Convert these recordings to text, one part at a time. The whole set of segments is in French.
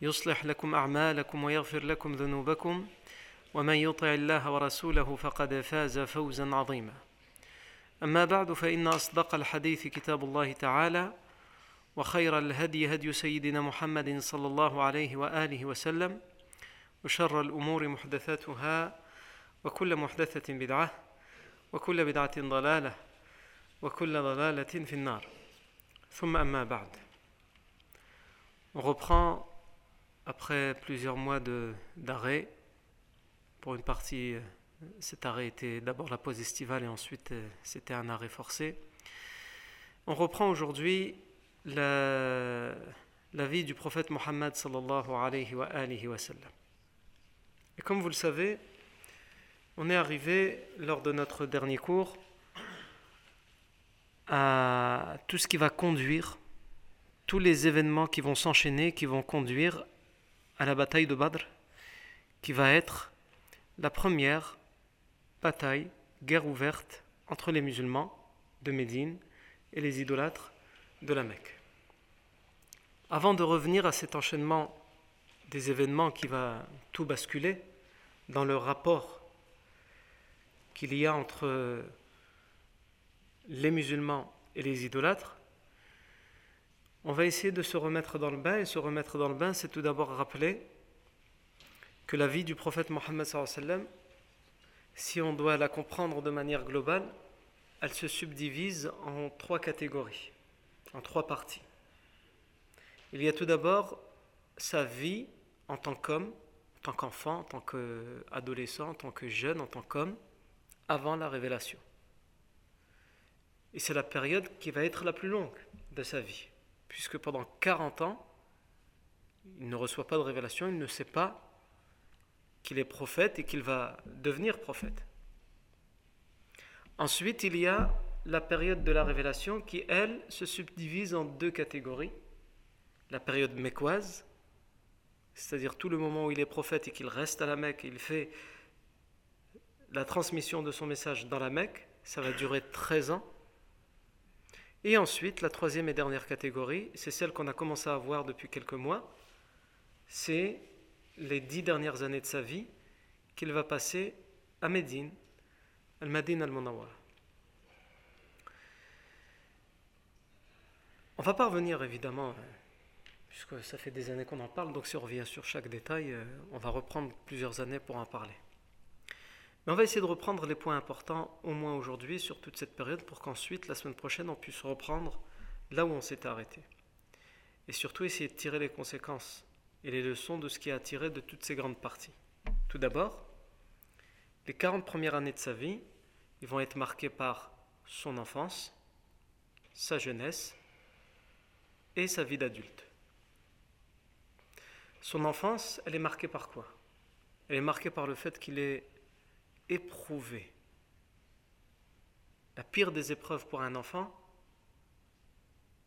يصلح لكم أعمالكم ويغفر لكم ذنوبكم ومن يطع الله ورسوله فقد فاز فوزا عظيما. أما بعد فإن أصدق الحديث كتاب الله تعالى وخير الهدي هدي سيدنا محمد صلى الله عليه وآله وسلم وشر الأمور محدثاتها وكل محدثة بدعة وكل بدعة ضلالة وكل ضلالة في النار. ثم أما بعد. On reprend après plusieurs mois d'arrêt. Pour une partie, cet arrêt était d'abord la pause estivale et ensuite c'était un arrêt forcé. On reprend aujourd'hui la, la, vie du prophète Mohammed sallallahu alayhi wa. Et comme vous le savez, on est arrivé lors de notre dernier cours à tout ce qui va conduire, tous les événements qui vont s'enchaîner, qui vont conduire à la bataille de Badr, qui va être la première bataille, guerre ouverte entre les musulmans de Médine et les idolâtres de la Mecque. Avant de revenir à cet enchaînement des événements qui va tout basculer dans le rapport qu'il y a entre les musulmans et les idolâtres, on va essayer de se remettre dans le bain, et se remettre dans le bain, c'est tout d'abord rappeler que la vie du prophète Mohammed, si on doit la comprendre de manière globale, elle se subdivise en trois catégories, en trois parties. Il y a tout d'abord sa vie en tant qu'homme, en tant qu'enfant, en tant qu'adolescent, en tant que jeune, en tant qu'homme, avant la révélation. Et c'est la période qui va être la plus longue de sa vie puisque pendant 40 ans, il ne reçoit pas de révélation, il ne sait pas qu'il est prophète et qu'il va devenir prophète. Ensuite, il y a la période de la révélation qui, elle, se subdivise en deux catégories. La période mécoise, c'est-à-dire tout le moment où il est prophète et qu'il reste à la Mecque, il fait la transmission de son message dans la Mecque, ça va durer 13 ans. Et ensuite, la troisième et dernière catégorie, c'est celle qu'on a commencé à voir depuis quelques mois, c'est les dix dernières années de sa vie qu'il va passer à Médine, Al-Madin al-Munawwar. On va pas revenir évidemment, puisque ça fait des années qu'on en parle, donc si on revient sur chaque détail, on va reprendre plusieurs années pour en parler. On va essayer de reprendre les points importants, au moins aujourd'hui, sur toute cette période, pour qu'ensuite, la semaine prochaine, on puisse reprendre là où on s'est arrêté. Et surtout, essayer de tirer les conséquences et les leçons de ce qui a tiré de toutes ces grandes parties. Tout d'abord, les 40 premières années de sa vie, vont être marquées par son enfance, sa jeunesse et sa vie d'adulte. Son enfance, elle est marquée par quoi? Elle est marquée par le fait qu'il est éprouvé. La pire des épreuves pour un enfant,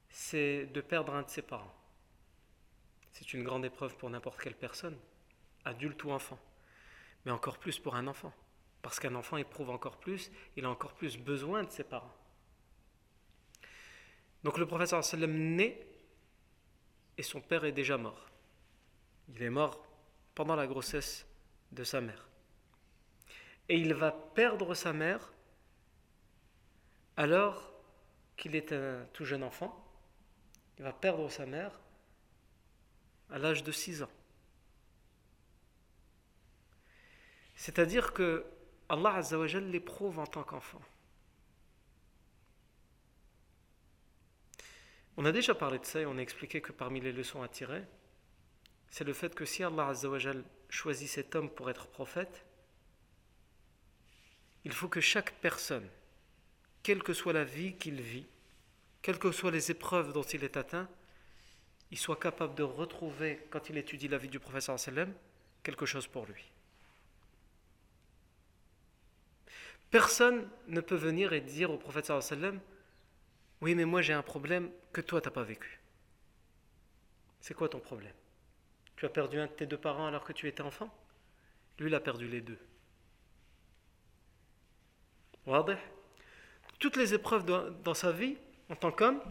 c'est de perdre un de ses parents. C'est une grande épreuve pour n'importe quelle personne, adulte ou enfant, mais encore plus pour un enfant, parce qu'un enfant éprouve encore plus, il a encore plus besoin de ses parents. Donc le professeur sallam naît et son père est déjà mort. Il est mort pendant la grossesse de sa mère et il va perdre sa mère alors qu'il est un tout jeune enfant. Il va perdre sa mère à l'âge de 6 ans. C'est-à-dire que Allah Azzawajal l'éprouve en tant qu'enfant. On a déjà parlé de ça et on a expliqué que parmi les leçons à tirer, c'est le fait que si Allah Azzawajal choisit cet homme pour être prophète, il faut que chaque personne, quelle que soit la vie qu'il vit, quelles que soient les épreuves dont il est atteint, il soit capable de retrouver, quand il étudie la vie du professeur sallam, quelque chose pour lui. Personne ne peut venir et dire au prophète sallam Oui, mais moi j'ai un problème que toi t'as pas vécu. C'est quoi ton problème? Tu as perdu un de tes deux parents alors que tu étais enfant? Lui, il a perdu les deux. Toutes les épreuves dans sa vie, en tant qu'homme,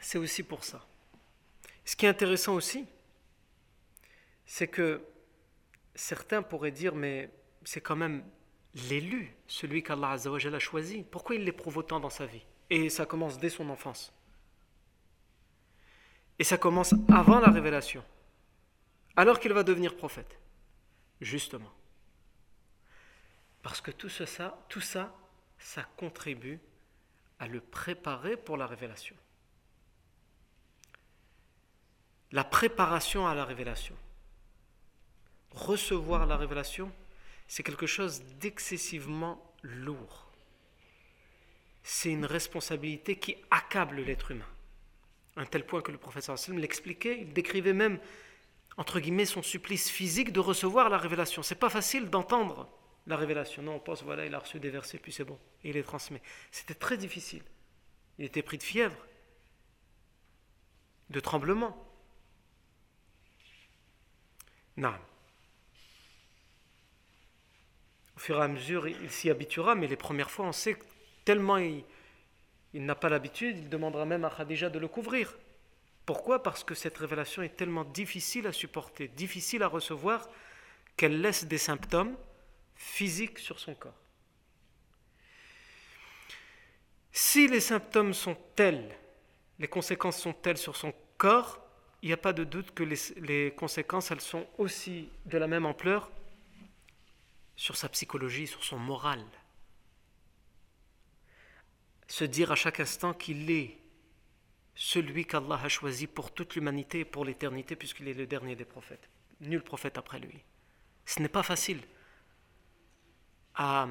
c'est aussi pour ça. Ce qui est intéressant aussi, c'est que certains pourraient dire, mais c'est quand même l'élu, celui qu'Allah a choisi. Pourquoi il l'éprouve autant dans sa vie? Et ça commence dès son enfance. Et ça commence avant la révélation, alors qu'il va devenir prophète. Justement. Parce que tout ça, tout ça, ça contribue à le préparer pour la révélation. La préparation à la révélation. Recevoir la révélation, c'est quelque chose d'excessivement lourd. C'est une responsabilité qui accable l'être humain. À un tel point que le professeur Sallam l'expliquait, il décrivait même, entre guillemets, son supplice physique de recevoir la révélation. C'est pas facile d'entendre la révélation. Non, on pense, voilà, il a reçu des versets, puis c'est bon, et il les transmet. C'était très difficile. Il était pris de fièvre, de tremblement. Non. Au fur et à mesure, il s'y habituera, mais les premières fois, on sait que tellement il, n'a pas l'habitude, il demandera même à Khadija de le couvrir. Pourquoi? Parce que cette révélation est tellement difficile à supporter, difficile à recevoir, qu'elle laisse des symptômes physiques sur son corps. Si les symptômes sont tels, les conséquences sont telles sur son corps, il n'y a pas de doute que les, conséquences, elles sont aussi de la même ampleur sur sa psychologie, sur son moral. Se dire à chaque instant qu'il est celui qu'Allah a choisi pour toute l'humanité et pour l'éternité, puisqu'il est le dernier des prophètes. Nul prophète après lui. Ce n'est pas facile à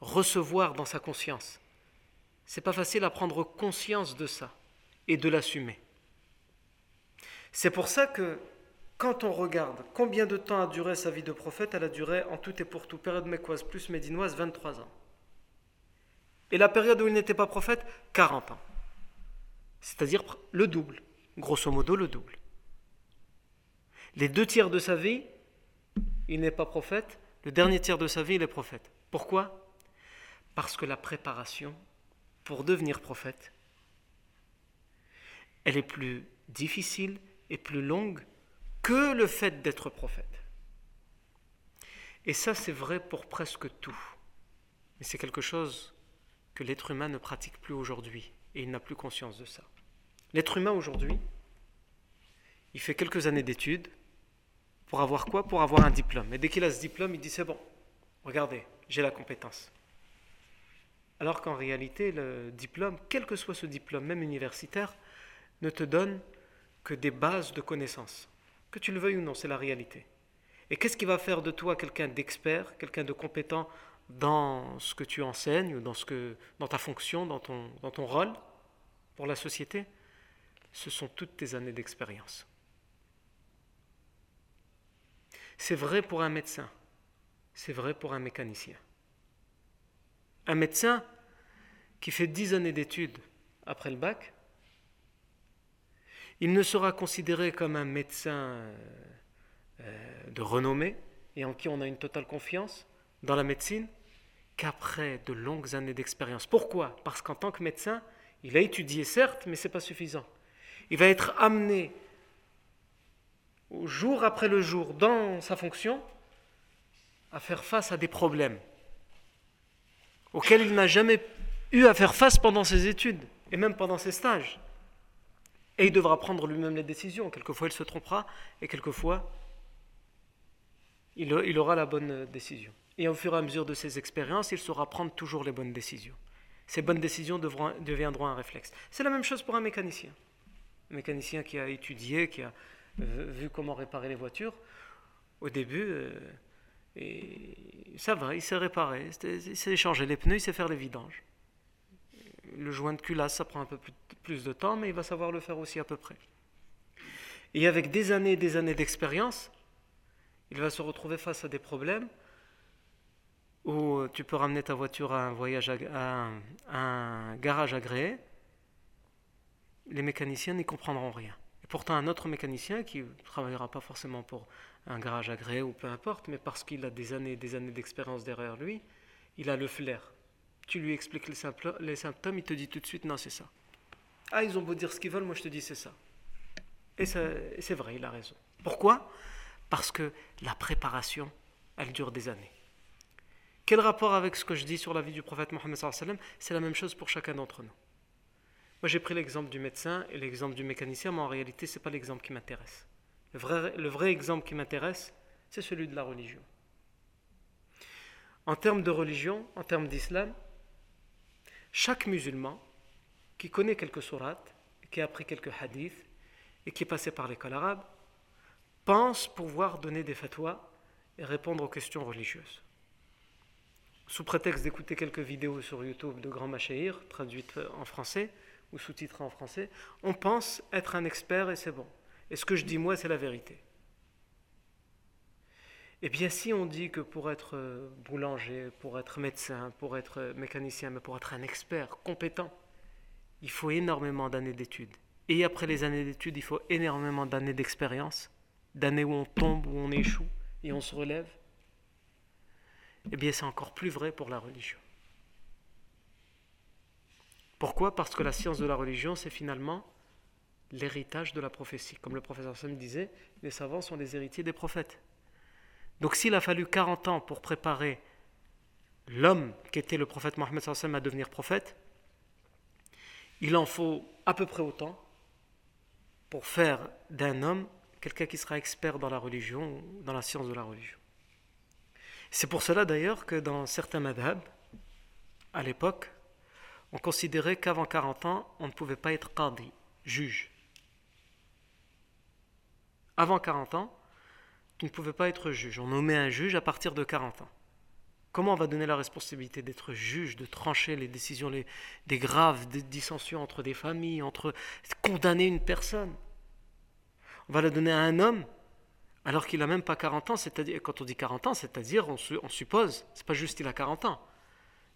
recevoir dans sa conscience. C'est pas facile à prendre conscience de ça et de l'assumer. C'est pour ça que quand on regarde combien de temps a duré sa vie de prophète, elle a duré en tout et pour tout, période mécoise plus médinoise, 23 ans. Et la période où il n'était pas prophète, 40 ans. C'est-à-dire le double, grosso modo le double. Les deux tiers de sa vie, il n'est pas prophète, le dernier tiers de sa vie, il est prophète. Pourquoi? Parce que la préparation pour devenir prophète, elle est plus difficile et plus longue que le fait d'être prophète. Et ça, c'est vrai pour presque tout. Mais c'est quelque chose que l'être humain ne pratique plus aujourd'hui, et il n'a plus conscience de ça. L'être humain aujourd'hui, il fait quelques années d'études pour avoir quoi? Pour avoir un diplôme. Et dès qu'il a ce diplôme, il dit c'est bon, regardez, j'ai la compétence. Alors qu'en réalité, le diplôme, quel que soit ce diplôme, même universitaire, ne te donne que des bases de connaissances. Que tu le veuilles ou non, c'est la réalité. Et qu'est-ce qui va faire de toi quelqu'un d'expert, quelqu'un de compétent dans ce que tu enseignes, ou dans, ta fonction, dans ton rôle pour la société? Ce sont toutes tes années d'expérience. C'est vrai pour un médecin, c'est vrai pour un mécanicien. Un médecin qui fait dix années d'études après le bac, il ne sera considéré comme un médecin euh, de renommée et en qui on a une totale confiance dans la médecine qu'après de longues années d'expérience. Pourquoi? Parce qu'en tant que médecin, il a étudié certes, mais ce n'est pas suffisant. Il va être amené jour après le jour dans sa fonction à faire face à des problèmes auxquels il n'a jamais eu à faire face pendant ses études et même pendant ses stages. Et il devra prendre lui-même les décisions. Quelquefois, il se trompera et quelquefois, il aura la bonne décision. Et au fur et à mesure de ses expériences, il saura prendre toujours les bonnes décisions. Ces bonnes décisions deviendront un réflexe. C'est la même chose pour un mécanicien. Un mécanicien qui a étudié, qui a vu comment réparer les voitures, au début, euh, ça va, il sait réparer, il sait changer les pneus, il sait faire les vidanges. Le joint de culasse, ça prend un peu plus de temps, mais il va savoir le faire aussi à peu près. Et avec des années et des années d'expérience, il va se retrouver face à des problèmes où tu peux ramener ta voiture à un garage agréé, les mécaniciens n'y comprendront rien. Pourtant, un autre mécanicien qui ne travaillera pas forcément pour un garage agréé ou peu importe, mais parce qu'il a des années et des années d'expérience derrière lui, il a le flair. Tu lui expliques les, symptômes, il te dit tout de suite non, c'est ça. Ah, ils ont beau dire ce qu'ils veulent, moi je te dis c'est ça. Et c'est vrai, il a raison. Pourquoi? Parce que la préparation, elle dure des années. Quel rapport avec ce que je dis sur la vie du prophète Mohammed C'est la même chose pour chacun d'entre nous. Moi j'ai pris l'exemple du médecin et l'exemple du mécanicien, mais en réalité ce n'est pas l'exemple qui m'intéresse. Le vrai, le vrai exemple qui m'intéresse, c'est celui de la religion. En termes de religion, en termes d'islam, chaque musulman qui connaît quelques sourates, qui a appris quelques hadiths et qui est passé par l'école arabe, pense pouvoir donner des fatwas et répondre aux questions religieuses. Sous prétexte d'écouter quelques vidéos sur YouTube de grands machéhir, traduites en français ou sous-titrées en français, on pense être un expert et c'est bon. Et ce que je dis moi, c'est la vérité. Eh bien, si on dit que pour être euh, boulanger, pour être médecin, pour être euh, mécanicien, mais pour être un expert compétent, il faut énormément d'années d'études. Et après les années d'études, il faut énormément d'années d'expérience, d'années où on tombe, où on échoue et on se relève. Eh bien, c'est encore plus vrai pour la religion. Pourquoi? Parce que la science de la religion, c'est finalement l'héritage de la prophétie. Comme le professeur Sam disait, les savants sont les héritiers des prophètes. Donc s'il a fallu 40 ans pour préparer l'homme qui était le prophète Mohammed à devenir prophète, il en faut à peu près autant pour faire d'un homme quelqu'un qui sera expert dans la religion, dans la science de la religion. C'est pour cela d'ailleurs que dans certains madhab, à l'époque, on considérait qu'avant 40 ans, on ne pouvait pas être qadi, juge avant 40 ans, tu ne pouvais pas être juge. On nommait un juge à partir de 40 ans. Comment on va donner la responsabilité d'être juge, de trancher les décisions, les, des graves dissensions entre des familles, entre condamner une personne? On va la donner à un homme alors qu'il n'a même pas 40 ans. C'est-à-dire, quand on dit 40 ans, c'est-à-dire, on, on suppose, c'est pas juste qu'il a 40 ans.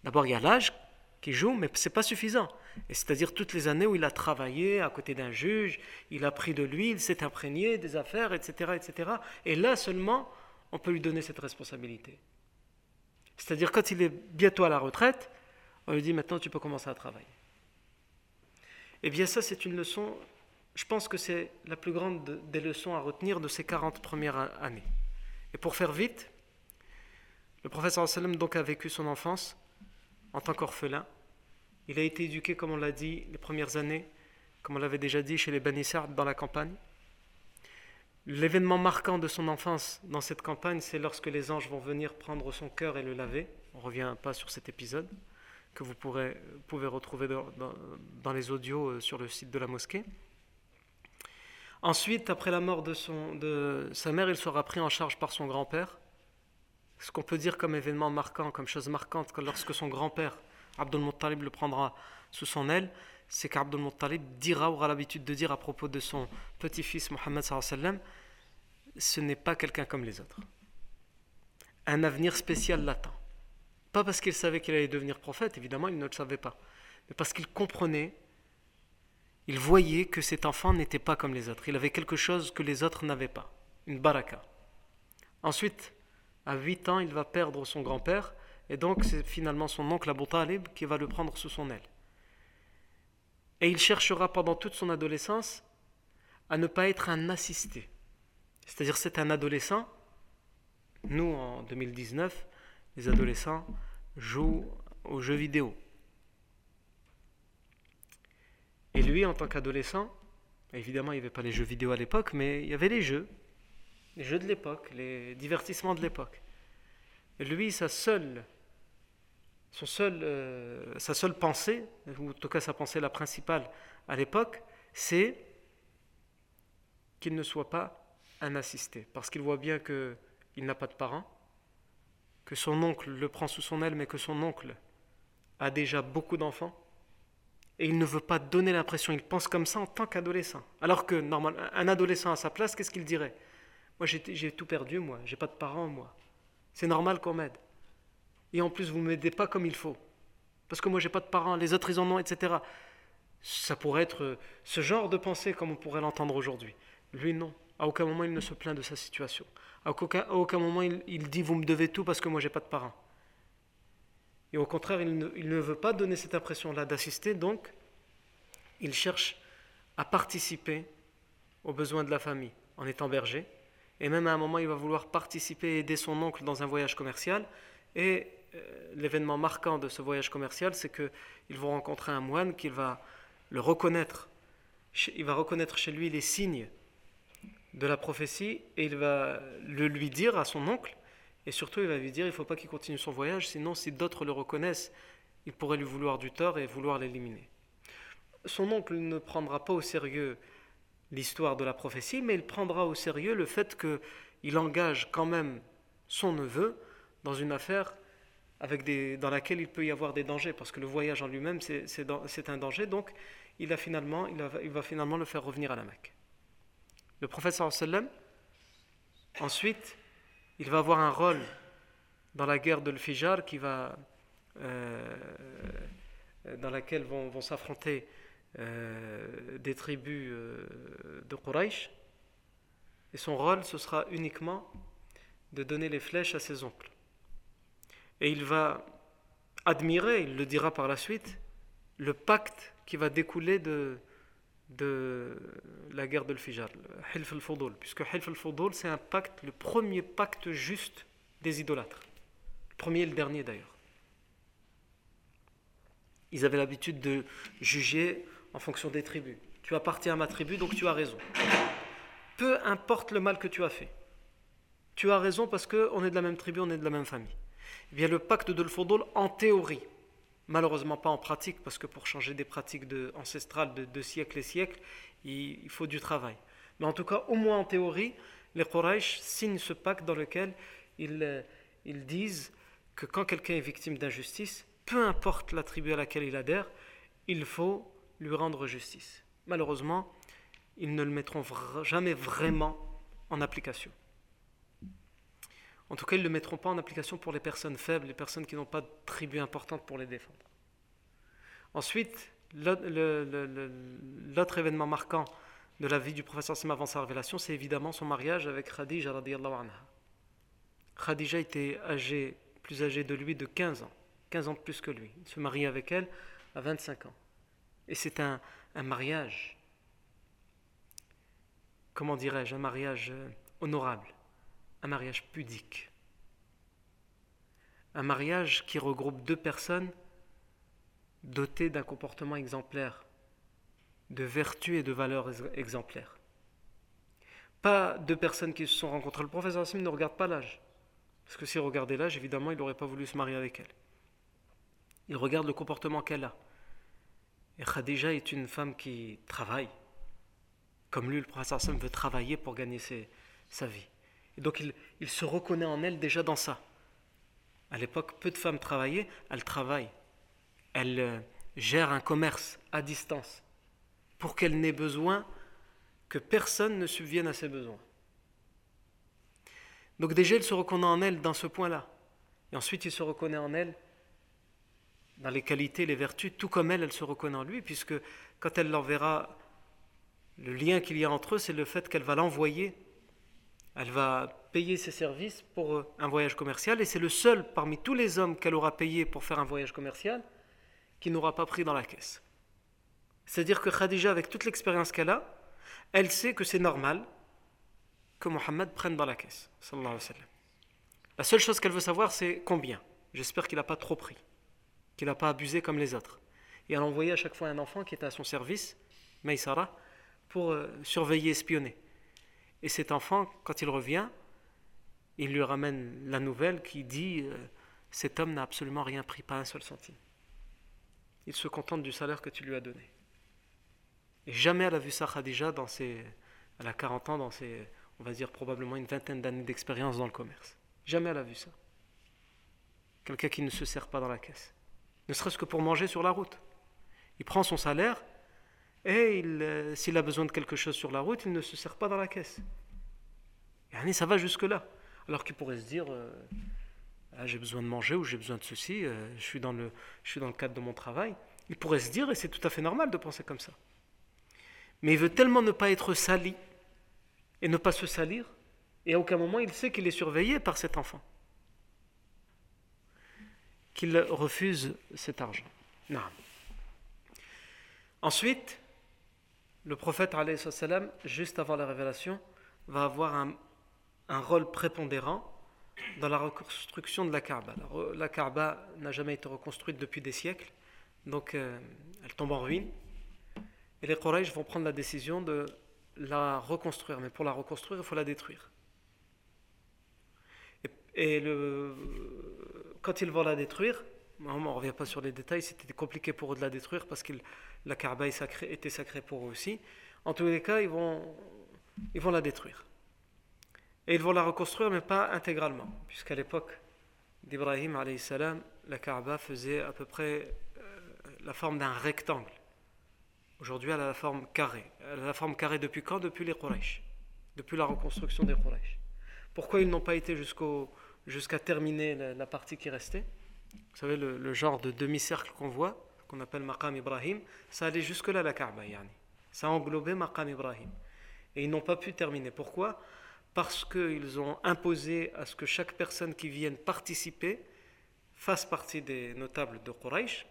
D'abord, il y a l'âge qui joue, mais ce n'est pas suffisant. C'est-à-dire toutes les années où il a travaillé à côté d'un juge, il a pris de lui, il s'est imprégné des affaires, etc., etc. Et là seulement, on peut lui donner cette responsabilité. C'est-à-dire quand il est bientôt à la retraite, on lui dit maintenant tu peux commencer à travailler. Eh bien ça c'est une leçon, je pense que c'est la plus grande des leçons à retenir de ces 40 premières années. Et pour faire vite, le professeur sallam donc a vécu son enfance en tant qu'orphelin. Il a été éduqué, comme on l'a dit, les premières années, comme on l'avait déjà dit, chez les Banissards dans la campagne. L'événement marquant de son enfance dans cette campagne, c'est lorsque les anges vont venir prendre son cœur et le laver. On revient pas sur cet épisode, que vous pourrez, pouvez retrouver dans, les audios euh, sur le site de la mosquée. Ensuite, après la mort de sa mère, il sera pris en charge par son grand-père ce qu'on peut dire comme événement marquant, comme chose marquante, que lorsque son grand-père, Abdul Muttalib, le prendra sous son aile, c'est qu'Abdul Muttalib dira, aura l'habitude de dire à propos de son petit-fils Mohammed sallam, ce n'est pas quelqu'un comme les autres. Un avenir spécial l'attend. Pas parce qu'il savait qu'il allait devenir prophète, évidemment, il ne le savait pas, mais parce qu'il comprenait, il voyait que cet enfant n'était pas comme les autres. Il avait quelque chose que les autres n'avaient pas, une baraka. Ensuite, à 8 ans, il va perdre son grand-père, et donc c'est finalement son oncle Abu Talib qui va le prendre sous son aile. Et il cherchera pendant toute son adolescence à ne pas être un assisté. C'est-à-dire c'est un adolescent. Nous, en 2019, les adolescents jouent aux jeux vidéo. Et lui, en tant qu'adolescent, évidemment, il n'y avait pas les jeux vidéo à l'époque, mais il y avait les jeux les jeux de l'époque, les divertissements de l'époque. Lui, sa seule, son seul, euh, sa seule pensée, ou en tout cas sa pensée la principale à l'époque, c'est qu'il ne soit pas un assisté. Parce qu'il voit bien qu'il n'a pas de parents, que son oncle le prend sous son aile, mais que son oncle a déjà beaucoup d'enfants. Et il ne veut pas donner l'impression, il pense comme ça en tant qu'adolescent. Alors que, normalement, un adolescent à sa place, qu'est-ce qu'il dirait? Moi, j'ai tout perdu, moi, j'ai pas de parents, moi. C'est normal qu'on m'aide. Et en plus, vous ne m'aidez pas comme il faut. Parce que moi, j'ai pas de parents, les autres, ils en ont, etc. Ça pourrait être euh, ce genre de pensée comme on pourrait l'entendre aujourd'hui. Lui, non. À aucun moment, il ne se plaint de sa situation. À aucun, moment, il, dit Vous me devez tout parce que moi, j'ai pas de parents. Et au contraire, il ne, veut pas donner cette impression-là d'assister, donc il cherche à participer aux besoins de la famille en étant berger. Et même à un moment, il va vouloir participer et aider son oncle dans un voyage commercial. Et euh, l'événement marquant de ce voyage commercial, c'est qu'ils vont rencontrer un moine qui va le reconnaître. Il va reconnaître chez lui les signes de la prophétie et il va le lui dire à son oncle. Et surtout, il va lui dire il ne faut pas qu'il continue son voyage, sinon, si d'autres le reconnaissent, il pourrait lui vouloir du tort et vouloir l'éliminer. Son oncle ne prendra pas au sérieux l'histoire de la prophétie, mais il prendra au sérieux le fait qu'il engage quand même son neveu dans une affaire avec des, dans laquelle il peut y avoir des dangers, parce que le voyage en lui-même, c'est un danger, donc il, a finalement, il, va finalement le faire revenir à la Mecque. Le prophète sallam, ensuite, il va avoir un rôle dans la guerre de l'Fijar qui va, euh, dans laquelle vont s'affronter euh, des tribus euh, de Quraysh. Et son rôle, ce sera uniquement de donner les flèches à ses oncles. Et il va admirer, il le dira par la suite, le pacte qui va découler de, de la guerre de l'Fijar, Hilf al-Fudul, puisque Hilf al-Fudul, c'est un pacte, le premier pacte juste des idolâtres. Le premier et le dernier d'ailleurs. Ils avaient l'habitude de juger en fonction des tribus. Tu appartiens à ma tribu, donc tu as raison. Peu importe le mal que tu as fait. Tu as raison parce qu'on est de la même tribu, on est de la même famille. Eh bien, le pacte de l'Fudul, en théorie, Malheureusement pas en pratique, parce que pour changer des pratiques de, ancestrales de, siècles et siècles, il, faut du travail. Mais en tout cas, au moins en théorie, les Quraysh signent ce pacte dans lequel ils, ils disent que quand quelqu'un est victime d'injustice, peu importe la tribu à laquelle il adhère, il faut lui rendre justice. Malheureusement, ils ne le mettront jamais vraiment en application. En tout cas, ils ne le mettront pas en application pour les personnes faibles, les personnes qui n'ont pas de tribu importante pour les défendre. Ensuite, l'autre événement marquant de la vie du professeur Sim avant sa révélation, c'est évidemment son mariage avec Khadija anha. Khadija était âgée, plus âgée de lui de 15 ans, 15 ans de plus que lui. Il se marie avec elle à 25 ans. Et c'est un, mariage, comment dirais-je, un mariage euh, honorable un mariage pudique. Un mariage qui regroupe deux personnes dotées d'un comportement exemplaire, de vertus et de valeurs exemplaires. Pas deux personnes qui se sont rencontrées. Le professeur Hassim ne regarde pas l'âge. Parce que s'il regardait l'âge, évidemment, il n'aurait pas voulu se marier avec elle. Il regarde le comportement qu'elle a. Et Khadija est une femme qui travaille. Comme lui, le Hassim veut travailler pour gagner sa vie. Et donc il, se reconnaît en elle déjà dans ça. À l'époque, peu de femmes travaillaient, elles travaillent. Elles euh, gèrent un commerce à distance pour qu'elle n'ait besoin que personne ne subvienne à ses besoins. Donc déjà, il se reconnaît en elle dans ce point-là. Et ensuite, il se reconnaît en elle dans les qualités, les vertus, tout comme elle, elle se reconnaît en lui, puisque quand elle l'enverra, le lien qu'il y a entre eux, c'est le fait qu'elle va l'envoyer elle va payer ses services pour euh, un voyage commercial et c'est le seul parmi tous les hommes qu'elle aura payé pour faire un voyage commercial qui n'aura pas pris dans la caisse. C'est-à-dire que Khadija, avec toute l'expérience qu'elle a, elle sait que c'est normal que Mohammed prenne dans la caisse. La seule chose qu'elle veut savoir, c'est combien. J'espère qu'il n'a pas trop pris, qu'il n'a pas abusé comme les autres. Et elle envoyait à chaque fois un enfant qui était à son service, Maïsara, pour euh, surveiller, espionner. Et cet enfant, quand il revient, Il lui ramène la nouvelle qui dit euh, Cet homme n'a absolument rien pris, pas un seul centime. Il se contente du salaire que tu lui as donné. Et jamais elle a vu ça Khadija dans ses. Elle a 40 ans, dans ses. On va dire probablement une vingtaine d'années d'expérience dans le commerce. Jamais elle a vu ça. Quelqu'un qui ne se sert pas dans la caisse. Ne serait-ce que pour manger sur la route. Il prend son salaire et euh, s'il a besoin de quelque chose sur la route, il ne se sert pas dans la caisse. Et ça va jusque-là. Alors qu'il pourrait se dire euh, ah, j'ai besoin de manger ou j'ai besoin de ceci, euh, je, suis dans le, je suis dans le cadre de mon travail. Il pourrait se dire, et c'est tout à fait normal de penser comme ça. Mais il veut tellement ne pas être sali et ne pas se salir, et à aucun moment il sait qu'il est surveillé par cet enfant, qu'il refuse cet argent. Non. Ensuite, le prophète, juste avant la révélation, va avoir un, un rôle prépondérant dans la reconstruction de la Kaaba. La, Kaaba n'a jamais été reconstruite depuis des siècles, donc euh, elle tombe en ruine. Et les Quraysh vont prendre la décision de la reconstruire, mais pour la reconstruire, il faut la détruire. Et, le, quand ils vont la détruire, on ne revient pas sur les détails, c'était compliqué pour eux de la détruire parce que la Kaaba était sacrée pour eux aussi. En tous les cas, ils vont, ils vont la détruire. Et ils vont la reconstruire, mais pas intégralement, puisqu'à l'époque d'Ibrahim, la Kaaba faisait à peu près euh, la forme d'un rectangle. Aujourd'hui, elle a la forme carrée. Elle a la forme carrée depuis quand? Depuis les Quraysh. Depuis la reconstruction des Quraysh. Pourquoi ils n'ont pas été jusqu'à terminer la, partie qui restait Vous savez, le, genre de demi-cercle qu'on voit, qu'on appelle Maqam Ibrahim, ça allait jusque-là la Kaaba. Yani. Ça englobait Maqam Ibrahim. Et ils n'ont pas pu terminer. Pourquoi? Parce qu'ils ont imposé à ce que chaque personne qui vienne participer fasse partie des notables de Quraysh,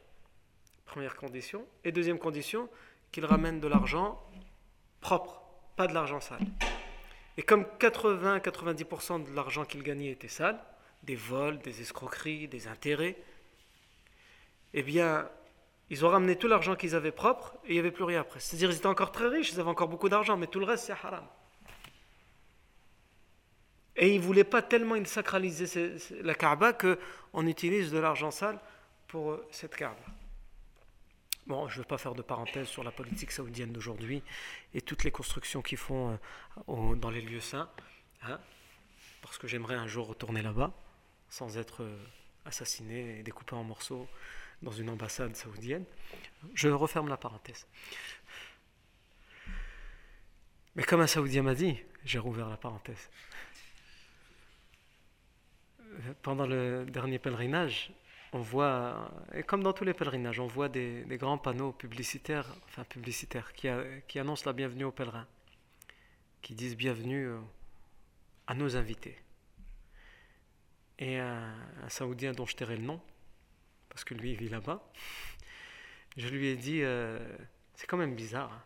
première condition, et deuxième condition, qu'ils ramènent de l'argent propre, pas de l'argent sale. Et comme 80-90% de l'argent qu'ils gagnaient était sale, des vols, des escroqueries, des intérêts, eh bien, ils ont ramené tout l'argent qu'ils avaient propre et il n'y avait plus rien après. C'est-à-dire qu'ils étaient encore très riches, ils avaient encore beaucoup d'argent, mais tout le reste c'est haram. Et il ne voulait pas tellement il sacraliser la Kaaba qu'on utilise de l'argent sale pour euh, cette Kaaba. Bon, je ne veux pas faire de parenthèse sur la politique saoudienne d'aujourd'hui et toutes les constructions qu'ils font euh, dans les lieux saints, hein, parce que j'aimerais un jour retourner là-bas sans être euh, assassiné et découpé en morceaux dans une ambassade saoudienne. Je referme la parenthèse. Mais comme un Saoudien m'a dit, j'ai rouvert la parenthèse pendant le dernier pèlerinage, on voit, et comme dans tous les pèlerinages, on voit des, grands panneaux publicitaires, enfin publicitaires, qui, annoncent la bienvenue aux pèlerins, qui disent bienvenue euh, à nos invités. Et un, Saoudien dont je tairai le nom, parce que lui il vit là-bas, je lui ai dit, euh, c'est quand même bizarre. Hein.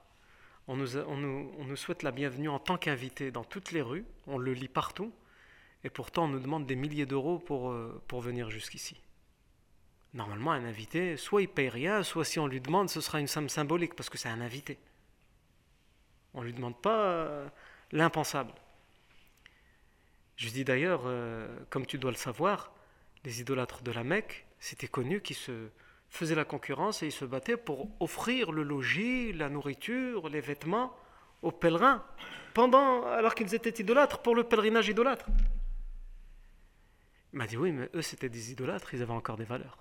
On, nous, souhaite la bienvenue en tant qu'invité dans toutes les rues, on le lit partout, et pourtant, on nous demande des milliers d'euros pour, euh, pour venir jusqu'ici. Normalement, un invité, soit il paye rien, soit si on lui demande, ce sera une somme symbolique, parce que c'est un invité. On ne lui demande pas euh, l'impensable. Je dis d'ailleurs, euh, comme tu dois le savoir, les idolâtres de la Mecque, c'était connu qu'ils se faisaient la concurrence et ils se battaient pour offrir le logis, la nourriture, les vêtements aux pèlerins, pendant, alors qu'ils étaient idolâtres, pour le pèlerinage idolâtre. Il m'a dit oui, mais eux c'était des idolâtres, ils avaient encore des valeurs.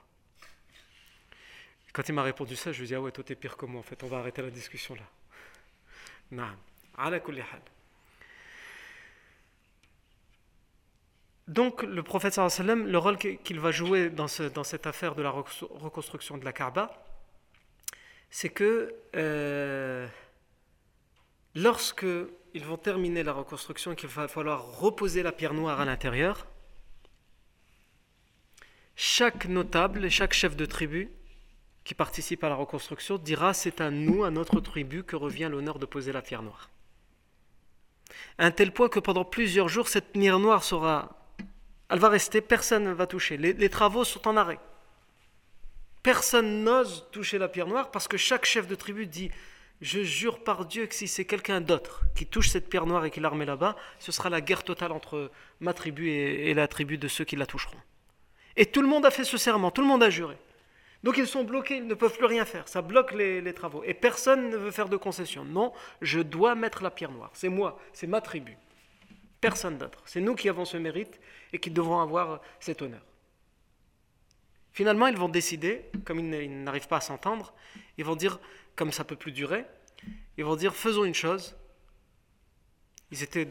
Quand il m'a répondu ça, je lui ai dit ah ouais, toi t'es pire que moi en fait, on va arrêter la discussion là. Non, Donc le prophète le rôle qu'il va jouer dans, ce, dans, cette affaire de la reconstruction de la Kaaba, c'est que euh, lorsque ils vont terminer la reconstruction, qu'il va falloir reposer la pierre noire à l'intérieur, chaque notable et chaque chef de tribu qui participe à la reconstruction dira c'est à nous, à notre tribu, que revient l'honneur de poser la pierre noire. Un tel point que pendant plusieurs jours, cette pierre noire sera. Elle va rester, personne ne va toucher. Les, les travaux sont en arrêt. Personne n'ose toucher la pierre noire parce que chaque chef de tribu dit Je jure par Dieu que si c'est quelqu'un d'autre qui touche cette pierre noire et qui la remet là-bas, ce sera la guerre totale entre ma tribu et, la tribu de ceux qui la toucheront. Et tout le monde a fait ce serment, tout le monde a juré. Donc ils sont bloqués, ils ne peuvent plus rien faire, ça bloque les, travaux. Et personne ne veut faire de concession. Non, je dois mettre la pierre noire. C'est moi, c'est ma tribu. Personne d'autre. C'est nous qui avons ce mérite et qui devons avoir cet honneur. Finalement, ils vont décider, comme ils n'arrivent pas à s'entendre, ils vont dire comme ça peut plus durer, ils vont dire faisons une chose. Ils étaient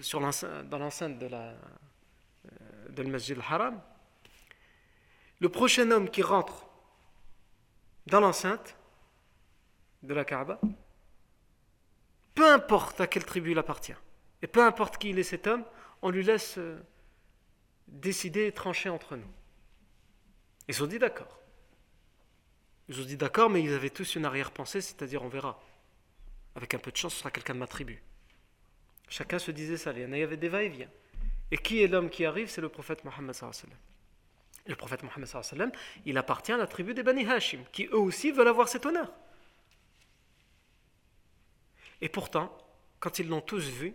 sur dans l'enceinte de la euh, de Masjid al-Haram. Le prochain homme qui rentre dans l'enceinte de la Kaaba, peu importe à quelle tribu il appartient, et peu importe qui il est cet homme, on lui laisse euh, décider et trancher entre nous. Ils ont dit d'accord. Ils ont dit d'accord, mais ils avaient tous une arrière-pensée, c'est-à-dire on verra. Avec un peu de chance, ce sera quelqu'un de ma tribu. Chacun se disait ça, il y avait des va-et-vient. Et qui est l'homme qui arrive? C'est le prophète Mohammed Le prophète Mohammed il appartient à la tribu des Bani Hashim, qui eux aussi veulent avoir cet honneur. Et pourtant, quand ils l'ont tous vu,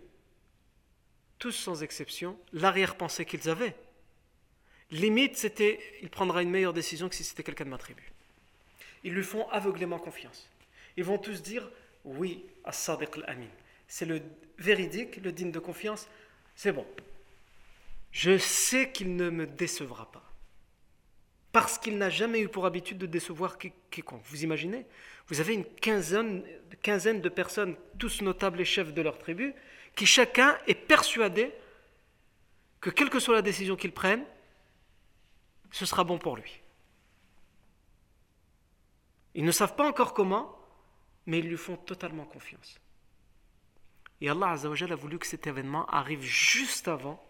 tous sans exception, l'arrière-pensée qu'ils avaient, limite c'était, il prendra une meilleure décision que si c'était quelqu'un de ma tribu ils lui font aveuglément confiance. Ils vont tous dire oui à Sadiq al-Amin. C'est le véridique, le digne de confiance. C'est bon. Je sais qu'il ne me décevra pas. Parce qu'il n'a jamais eu pour habitude de décevoir quiconque. Vous imaginez? Vous avez une quinzaine, de personnes, tous notables et chefs de leur tribu, qui chacun est persuadé que quelle que soit la décision qu'ils prennent, ce sera bon pour lui. Ils ne savent pas encore comment, mais ils lui font totalement confiance. Et Allah a voulu que cet événement arrive juste avant,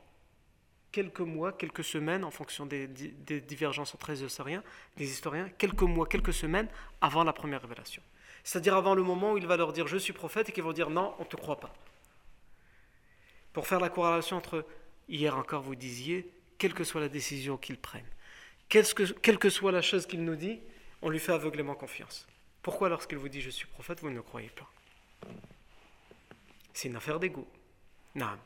quelques mois, quelques semaines, en fonction des, divergences entre les historiens, les historiens, quelques mois, quelques semaines avant la première révélation. C'est-à-dire avant le moment où il va leur dire je suis prophète et qu'ils vont dire non, on ne te croit pas. Pour faire la corrélation entre hier encore vous disiez, quelle que soit la décision qu'ils prennent, quelle que, quelle que soit la chose qu'il nous dit, on lui fait aveuglément confiance. Pourquoi lorsqu'il vous dit je suis prophète, vous ne le croyez pas? C'est une affaire d'ego. Non.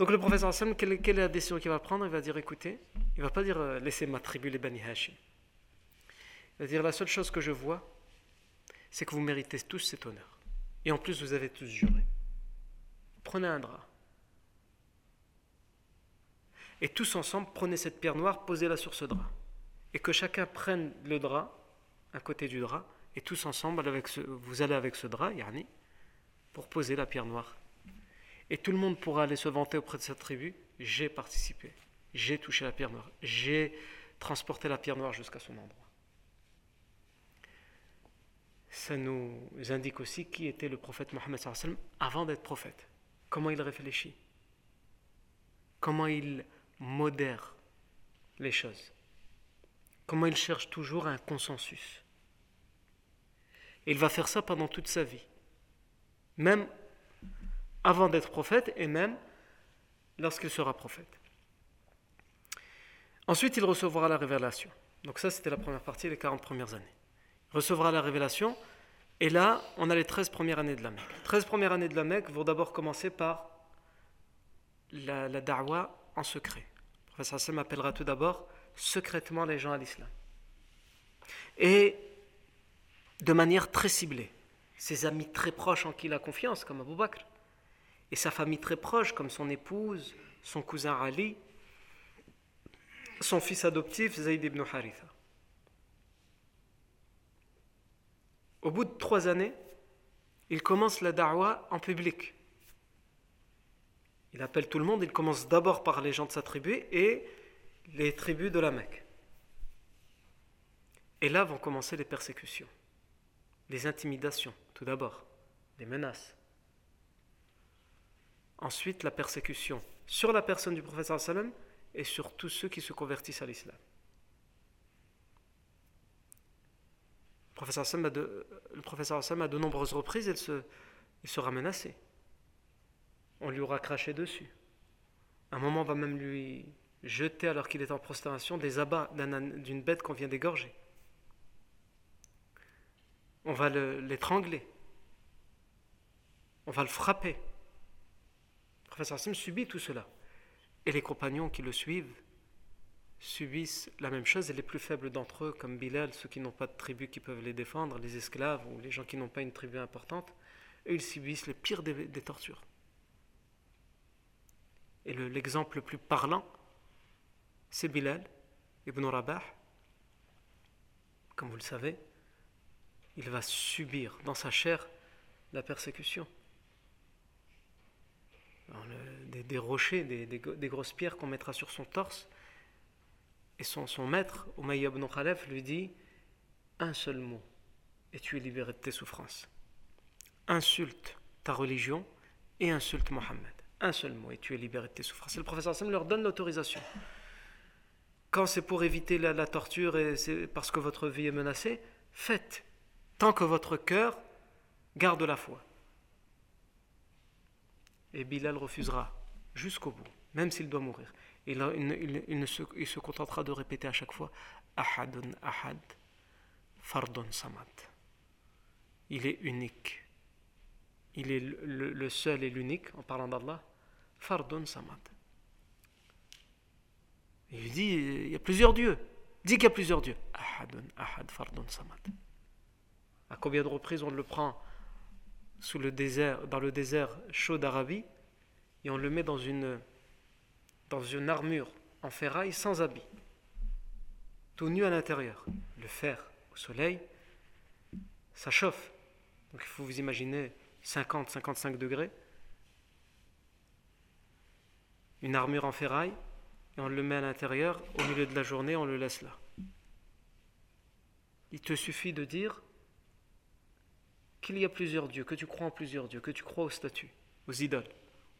Donc le professeur Hassan, quelle, est la décision qu'il va prendre? Il va dire écoutez, il va pas dire euh, laissez ma tribu les Bani Hashim. Il va dire la seule chose que je vois, c'est que vous méritez tous cet honneur. Et en plus, vous avez tous juré. Prenez un drap. Et tous ensemble, prenez cette pierre noire, posez-la sur ce drap. Et que chacun prenne le drap à côté du drap, et tous ensemble, avec vous allez avec ce drap, yani, pour poser la pierre noire. Et tout le monde pourra aller se vanter auprès de cette tribu, j'ai participé, j'ai touché la pierre noire, j'ai transporté la pierre noire jusqu'à son endroit. Ça nous indique aussi qui était le prophète Mohammed avant d'être prophète. Comment il réfléchit. Comment il modère les choses comment il cherche toujours un consensus. Et il va faire ça pendant toute sa vie, même avant d'être prophète et même lorsqu'il sera prophète. Ensuite, il recevra la révélation. Donc ça, c'était la première partie, les 40 premières années. Il recevra la révélation, et là, on a les 13 premières années de la Mecque. Les 13 premières années de la Mecque vont d'abord commencer par la, la en secret. Le professeur Hassan appellera tout d'abord secrètement les gens à l'islam. Et de manière très ciblée. Ses amis très proches en qui il a confiance, comme Abu Bakr, et sa famille très proche, comme son épouse, son cousin Ali, son fils adoptif Zayd ibn Haritha. Au bout de trois années, il commence la da'wa en public. Il appelle tout le monde, il commence d'abord par les gens de sa tribu et les tribus de la Mecque. Et là vont commencer les persécutions, les intimidations, tout d'abord, les menaces. Ensuite, la persécution sur la personne du prophète sallam et sur tous ceux qui se convertissent à l'islam. Le professeur Hassan a de, nombreuses reprises, il, se, il sera menacé. On lui aura craché dessus. un moment, on va même lui jeter, alors qu'il est en prosternation, des abats d'une bête qu'on vient d'égorger. On va l'étrangler. on va le frapper. Le professeur Hassim subit tout cela. Et les compagnons qui le suivent subissent la même chose et les plus faibles d'entre eux, comme Bilal, ceux qui n'ont pas de tribu qui peuvent les défendre, les esclaves ou les gens qui n'ont pas une tribu importante, eux, ils subissent les pires des, tortures. Et l'exemple le, plus parlant, c'est Bilal ibn Rabah. Comme vous le savez, il va subir dans sa chair la persécution. Des, rochers, des, grosses pierres qu'on mettra sur son torse. Et son, maître, Umayya ibn Khalaf, lui dit un seul mot et tu es libéré de tes souffrances. Insulte ta religion et insulte Mohammed. Un seul mot et tu es libéré de tes souffrances. Et le professeur Sam leur donne l'autorisation. Quand c'est pour éviter la, la torture et c'est parce que votre vie est menacée, faites tant que votre cœur garde la foi. Et Bilal refusera jusqu'au bout, même s'il doit mourir. Il, il, se, contentera de répéter à chaque fois Ahadun Ahad, Fardun Samad. Il est unique. Il est le, seul et l'unique, en parlant d'Allah, Fardun Samad. Il dit il y a plusieurs dieux. Dit qu'il y a plusieurs dieux. Ahadun Ahad, Fardun Samad. À combien de reprises on le prend dans le désert chaud d'Arabie et on le met dans une, dans une armure en ferraille sans habit, tout nu à l'intérieur. Le fer au soleil, ça chauffe. Donc il faut vous imaginer 50-55 degrés. Une armure en ferraille et on le met à l'intérieur, au milieu de la journée, on le laisse là. Il te suffit de dire qu'il y a plusieurs dieux, que tu crois en plusieurs dieux, que tu crois aux statues, aux idoles,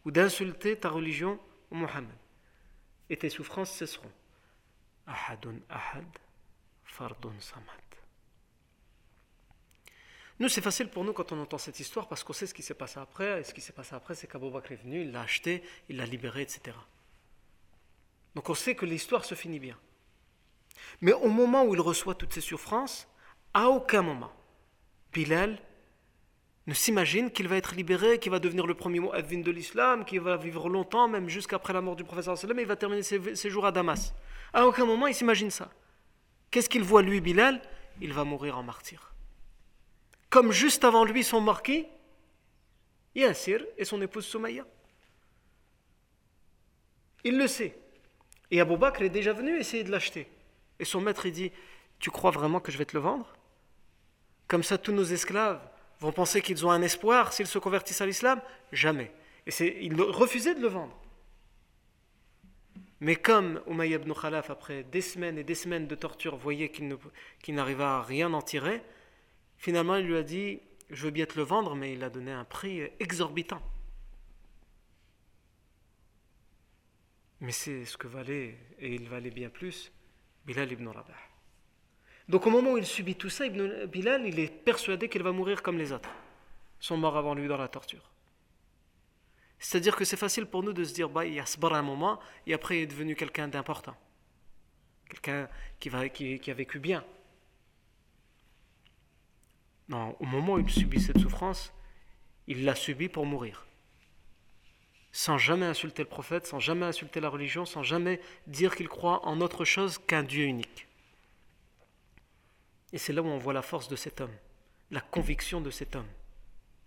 ou d'insulter ta religion ou Mohammed. Et tes souffrances cesseront. Ahadun ahad, fardun samad. Nous, c'est facile pour nous quand on entend cette histoire parce qu'on sait ce qui s'est passé après. Et ce qui s'est passé après, c'est qu'Abou Bakr est venu, il l'a acheté, il l'a libéré, etc. Donc on sait que l'histoire se finit bien. Mais au moment où il reçoit toutes ces souffrances, à aucun moment, Bilal ne s'imagine qu'il va être libéré, qu'il va devenir le premier mu'adhin de l'islam, qu'il va vivre longtemps, même jusqu'après la mort du professeur sallam, et il va terminer ses, jours à Damas. À aucun moment il s'imagine ça. Qu'est-ce qu'il voit lui, Bilal? Il va mourir en martyr. Comme juste avant lui son marquis, Yassir et son épouse Soumaïa. Il le sait. Et Abou Bakr est déjà venu essayer de l'acheter. Et son maître, il dit Tu crois vraiment que je vais te le vendre? Comme ça, tous nos esclaves, vont penser qu'ils ont un espoir s'ils se convertissent à l'islam? Jamais. Et ils refusaient de le vendre. Mais comme Umayya ibn Khalaf, après des semaines et des semaines de torture, voyait qu'il, n'arriva à rien en tirer, finalement il lui a dit Je veux bien te le vendre, mais il a donné un prix exorbitant. Mais c'est ce que valait, et il valait bien plus, Bilal ibn Rabah. Donc au moment où il subit tout ça, Ibn Bilal, il est persuadé qu'il va mourir comme les autres. sont morts avant lui dans la torture. C'est-à-dire que c'est facile pour nous de se dire, bah, il y a ce un moment, et après il est devenu quelqu'un d'important. Quelqu'un qui, qui, a vécu bien. Non, au moment où il subit cette souffrance, il l'a subi pour mourir. Sans jamais insulter le prophète, sans jamais insulter la religion, sans jamais dire qu'il croit en autre chose qu'un Dieu unique. Et c'est là où on voit la force de cet homme, la conviction de cet homme.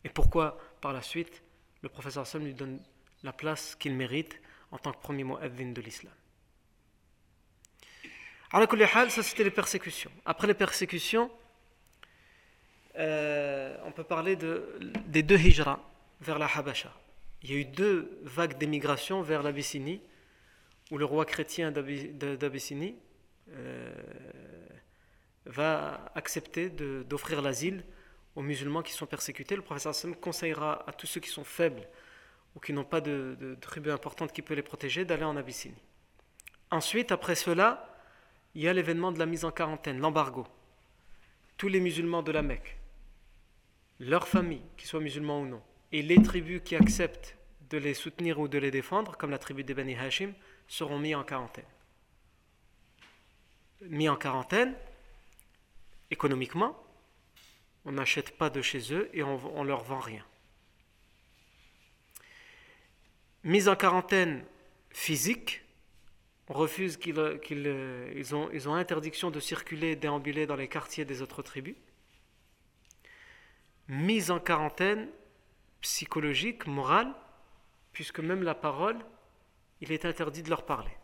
Et pourquoi, par la suite, le professeur Sam lui donne la place qu'il mérite en tant que premier mu'adhin de l'islam. Alors, ça c'était les persécutions. Après les persécutions, euh, on peut parler de, des deux hijras vers la Habasha. Il y a eu deux vagues d'émigration vers l'Abyssinie, où le roi chrétien d'Abyssinie, euh, va accepter d'offrir l'asile aux musulmans qui sont persécutés. Le professeur Hassan conseillera à tous ceux qui sont faibles ou qui n'ont pas de, de, tribu importante qui peut les protéger d'aller en Abyssinie. Ensuite, après cela, il y a l'événement de la mise en quarantaine, l'embargo. Tous les musulmans de la Mecque, leurs familles, qu'ils soient musulmans ou non, et les tribus qui acceptent de les soutenir ou de les défendre, comme la tribu des Bani Hashim, seront mis en quarantaine. Mis en quarantaine, économiquement, on n'achète pas de chez eux et on, ne leur vend rien. mise en quarantaine physique, on refuse qu'ils ils ont, ils ont interdiction de circuler, déambuler dans les quartiers des autres tribus. Mise en quarantaine psychologique, morale, puisque même la parole, il est interdit de leur parler.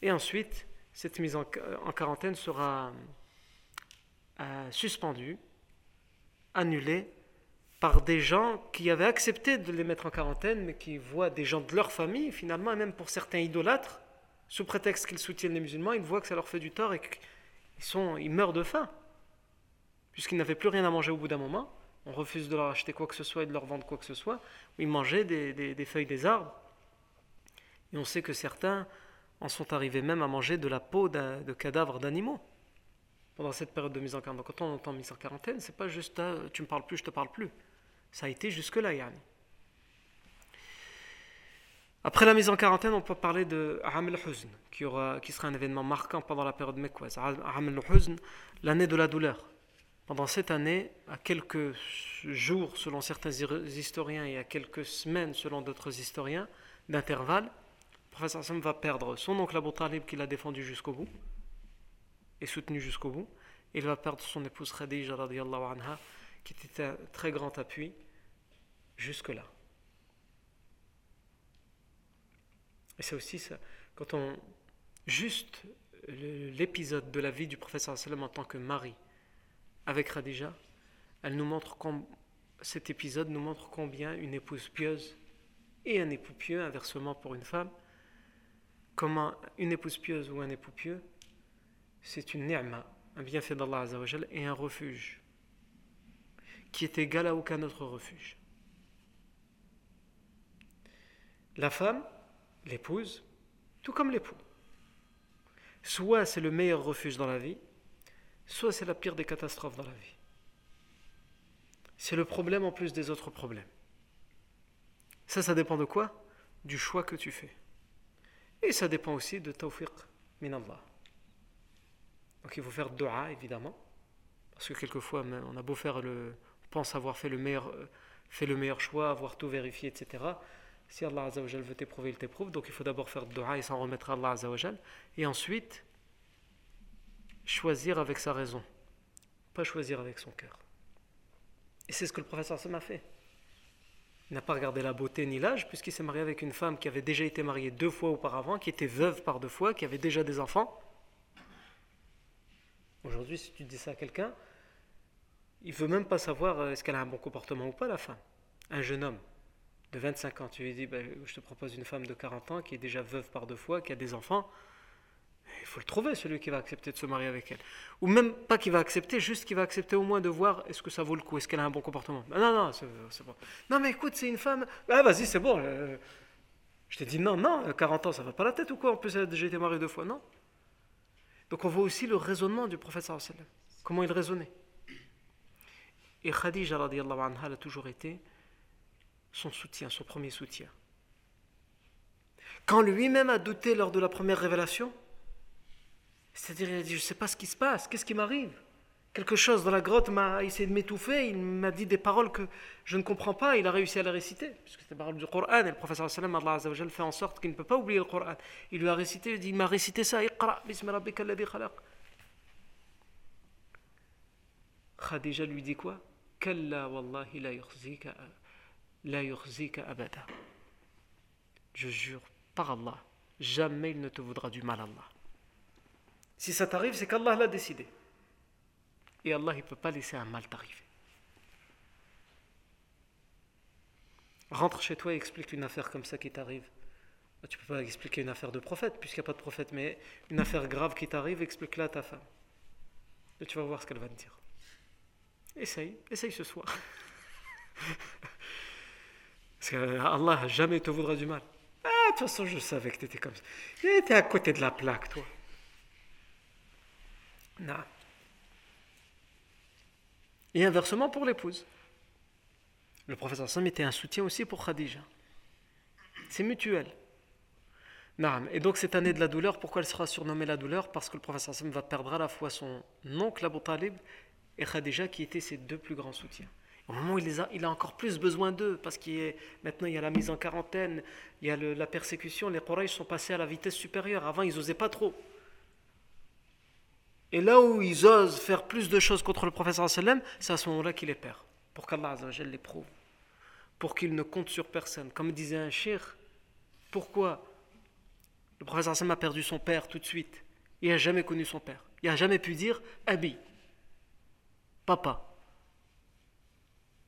Et ensuite, cette mise en, quarantaine sera euh, suspendue, annulée par des gens qui avaient accepté de les mettre en quarantaine, mais qui voient des gens de leur famille, finalement, et même pour certains idolâtres, sous prétexte qu'ils soutiennent les musulmans, ils voient que ça leur fait du tort et qu'ils ils meurent de faim, puisqu'ils n'avaient plus rien à manger au bout d'un moment. On refuse de leur acheter quoi que ce soit et de leur vendre quoi que ce soit. Ils mangeaient des feuilles des arbres. Et on sait que certains en sont arrivés même à manger de la peau de cadavres d'animaux pendant cette période de mise en quarantaine. Quand on entend mise en quarantaine, c'est pas juste tu euh, tu me parles plus, je te parle plus. Ça a été jusque-là, yani. Après la mise en quarantaine, on peut parler de Am al-Huzn, qui, qui sera un événement marquant pendant la période mekouaise. Am al-Huzn, l'année de la douleur. Pendant cette année, à quelques jours selon certains historiens et à quelques semaines selon d'autres historiens d'intervalle, Hassan va perdre son oncle Abu Talib qui l'a défendu jusqu'au bout et soutenu jusqu'au bout. Il va perdre son épouse Khadija anha, qui était un très grand appui jusque-là. Et c'est aussi ça, quand on. Juste l'épisode de la vie du professeur en tant que mari avec Khadija, elle cet épisode nous montre combien une épouse pieuse et un époux pieux, inversement pour une femme, comment une épouse pieuse ou un époux pieux, c'est une ni'ma, un bienfait d'Allah Azzawajal et un refuge qui est égal à aucun autre refuge. La femme, l'épouse, tout comme l'époux, soit c'est le meilleur refuge dans la vie, soit c'est la pire des catastrophes dans la vie. C'est le problème en plus des autres problèmes. Ça, ça dépend de quoi? Du choix que tu fais. Et ça dépend aussi de tawfiq min Allah. Donc il faut faire dua, évidemment. Parce que quelquefois, on a beau faire le. On pense avoir fait le meilleur, euh, fait le meilleur choix, avoir tout vérifié, etc. Si Allah veut t'éprouver, il t'éprouve. Donc il faut d'abord faire dua et s'en remettre à Allah Et ensuite, choisir avec sa raison. Pas choisir avec son cœur. Et c'est ce que le professeur Sam a fait. N'a pas regardé la beauté ni l'âge, puisqu'il s'est marié avec une femme qui avait déjà été mariée deux fois auparavant, qui était veuve par deux fois, qui avait déjà des enfants. Aujourd'hui, si tu dis ça à quelqu'un, il veut même pas savoir euh, est-ce qu'elle a un bon comportement ou pas, la femme. Un jeune homme de 25 ans, tu lui dis ben, Je te propose une femme de 40 ans qui est déjà veuve par deux fois, qui a des enfants. Il faut le trouver, celui qui va accepter de se marier avec elle. Ou même pas qui va accepter, juste qui va accepter au moins de voir est-ce que ça vaut le coup, est-ce qu'elle a un bon comportement. non, non, c'est bon. Non, mais écoute, c'est une femme. Ah, vas-y, c'est bon. Euh, je t'ai dit non, non, 40 ans, ça va pas la tête ou quoi En plus, elle a déjà été mariée deux fois, non Donc on voit aussi le raisonnement du prophète. Comment il raisonnait. Et Khadija, anha, a toujours été son soutien, son premier soutien. Quand lui-même a douté lors de la première révélation, c'est-à-dire, il a dit, je ne sais pas ce qui se passe, qu'est-ce qui m'arrive? Quelque chose dans la grotte m'a essayé de m'étouffer, il m'a dit des paroles que je ne comprends pas, il a réussi à les réciter, puisque c'est des paroles du Coran, et le professeur sallam, Allah fait en sorte qu'il ne peut pas oublier le Coran. Il lui a récité, il dit, il m'a récité ça, Iqra, rabbika khalaq. Khadija lui dit quoi? Kalla wallahi la yukhzika, la abada. Je jure par Allah, jamais il ne te voudra du mal, Allah. Si ça t'arrive, c'est qu'Allah l'a décidé. Et Allah, il ne peut pas laisser un mal t'arriver. Rentre chez toi et explique une affaire comme ça qui t'arrive. Bah, tu ne peux pas expliquer une affaire de prophète, puisqu'il n'y a pas de prophète, mais une affaire grave qui t'arrive, explique-la à ta femme. Et tu vas voir ce qu'elle va te dire. Essaye, essaye ce soir. Parce qu'Allah jamais te voudra du mal. Ah, de toute façon, je savais que tu étais comme ça. Tu étais à côté de la plaque, toi. Et inversement pour l'épouse. Le professeur Sam était un soutien aussi pour Khadija. C'est mutuel. Non. Et donc cette année de la douleur, pourquoi elle sera surnommée la douleur? Parce que le professeur Sam va perdre à la fois son oncle Abu Talib et Khadija qui étaient ses deux plus grands soutiens. Au moment où il, a, il a encore plus besoin d'eux, parce qu'il maintenant il y a la mise en quarantaine, il y a la persécution, les Quraysh sont passés à la vitesse supérieure. Avant, ils n'osaient pas trop. Et là où ils osent faire plus de choses contre le prophète c'est à ce moment-là qu'il les perd. Pour qu'Allah les prouve. Pour qu'il ne compte sur personne. Comme disait un shir, pourquoi le prophète a perdu son père tout de suite? Il n'a jamais connu son père. Il n'a jamais pu dire Abi, papa.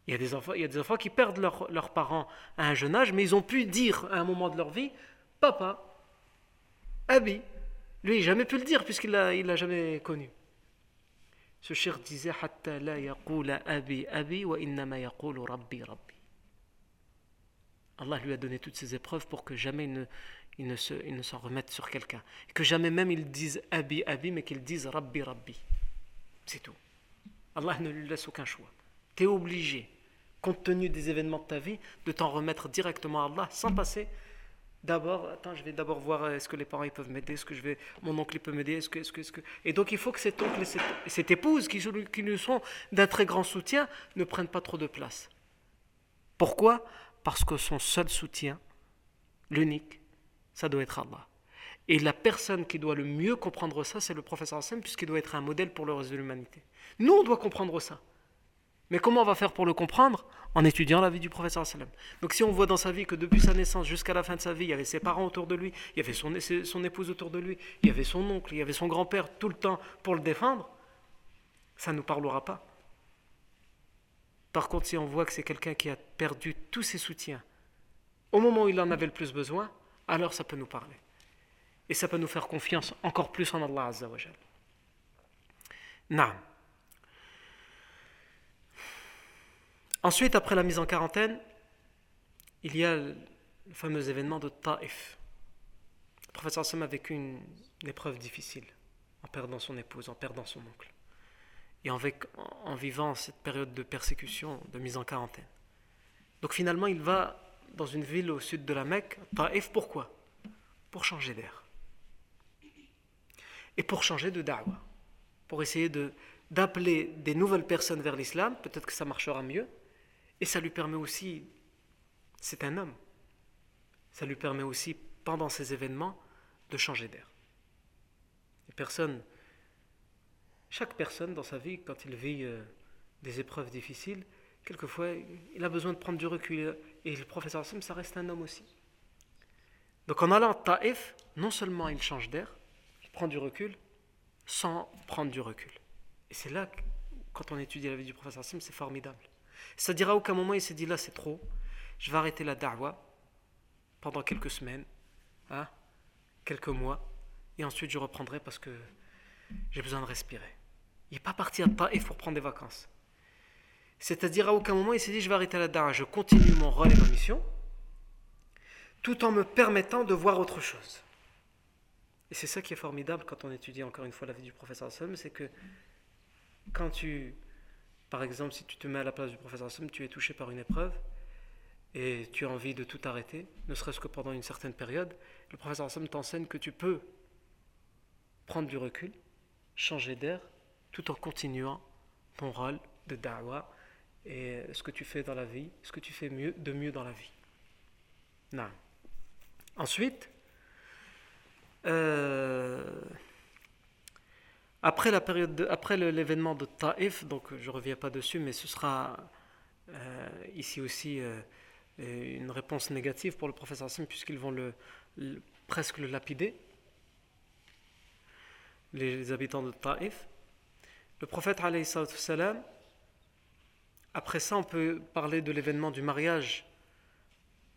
Il y a des enfants, il y a des enfants qui perdent leurs parents à un jeune âge, mais ils ont pu dire à un moment de leur vie Papa, Abi. Lui, il n'a jamais pu le dire puisqu'il ne l'a jamais connu. Ce cher disait abi, abi. Allah lui a donné toutes ces épreuves pour que jamais il ne, se, il ne s'en remette sur quelqu'un. Que jamais même il dise Abi, Abi, mais qu'il dise Rabbi, Rabbi. C'est tout. Allah ne lui laisse aucun choix. Tu es obligé, compte tenu des événements de ta vie, de t'en remettre directement à Allah sans passer d'abord, attends, je vais d'abord voir est-ce que les parents ils peuvent m'aider, est-ce que je vais, mon oncle il peut m'aider, est-ce que, est-ce que, est-ce que... Et donc il faut que cet oncle et cette, cette épouse qui, qui nous sont d'un très grand soutien ne prennent pas trop de place. Pourquoi? Parce que son seul soutien, l'unique, ça doit être Allah. Et la personne qui doit le mieux comprendre ça, c'est le professeur Hassan, puisqu'il doit être un modèle pour le reste de l'humanité. Nous, on doit comprendre ça. Mais comment on va faire pour le comprendre En étudiant la vie du professeur Hassan. Donc si on voit dans sa vie que depuis sa naissance jusqu'à la fin de sa vie, il y avait ses parents autour de lui, il y avait son, épouse autour de lui, il y avait son oncle, il y avait son grand-père tout le temps pour le défendre, ça ne nous parlera pas. Par contre, si on voit que c'est quelqu'un qui a perdu tous ses soutiens, au moment où il en avait le plus besoin, alors ça peut nous parler. Et ça peut nous faire confiance encore plus en Allah Azza wa Naam. Ensuite, après la mise en quarantaine, il y a le fameux événement de Taif. Le professeur Sam a vécu une, épreuve difficile en perdant son épouse, en perdant son oncle. Et en, vivant cette période de persécution, de mise en quarantaine. Donc finalement, il va dans une ville au sud de la Mecque, Taif, pourquoi? Pour changer d'air. Et pour changer de da'wah. Pour essayer d'appeler des nouvelles personnes vers l'islam, peut-être que ça marchera mieux. Et ça lui permet aussi, c'est un homme, ça lui permet aussi, pendant ces événements, de changer d'air. Les personnes, chaque personne dans sa vie, quand il vit euh, des épreuves difficiles, quelquefois, il a besoin de prendre du recul. Et le professeur Hassim, ça reste un homme aussi. Donc en allant à Taif, non seulement il change d'air, il prend du recul, sans prendre du recul. Et c'est là, quand on étudie la vie du professeur Hassim, c'est formidable. C'est-à-dire à aucun moment il s'est dit là c'est trop, je vais arrêter la da'wa pendant quelques semaines, hein, quelques mois, et ensuite je reprendrai parce que j'ai besoin de respirer. Il n'est pas parti à Taif pour prendre des vacances. C'est-à-dire, à aucun moment, il s'est dit, je vais arrêter la dara, je continue mon rôle et ma mission, tout en me permettant de voir autre chose. Et c'est ça qui est formidable quand on étudie encore une fois la vie du professeur Hassan, c'est que quand tu, par exemple, si tu te mets à la place du professeur Hassan, tu es touché par une épreuve et tu as envie de tout arrêter, ne serait-ce que pendant une certaine période, le professeur Hassan t'enseigne que tu peux prendre du recul, changer d'air, tout en continuant ton rôle de da'wah et ce que tu fais dans la vie, ce que tu fais de mieux dans la vie. Ensuite, euh, après la période, après l'événement de Taif, donc je reviens pas dessus, mais ce sera euh, ici aussi euh, une réponse négative pour le professeur puisqu'ils vont presque le lapider, les, habitants de Taif. Le prophète salam après ça, on peut parler de l'événement du mariage.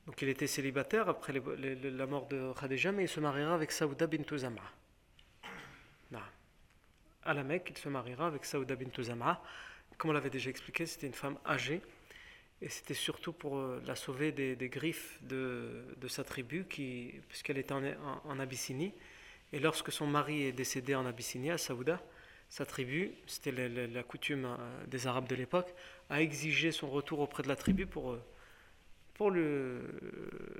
Donc il était célibataire après la mort de Khadija, mais il se mariera avec Saouda bint Zama. À la Mecque, il se mariera avec Saouda bint Zama. Comme on l'avait déjà expliqué, c'était une femme âgée. Et c'était surtout pour euh, la sauver des, griffes de, sa tribu, puisqu'elle était en, Abyssinie. Et lorsque son mari est décédé en Abyssinie, à Saouda, sa tribu, c'était la, coutume euh, des Arabes de l'époque, a exigé son retour auprès de la tribu pour, euh,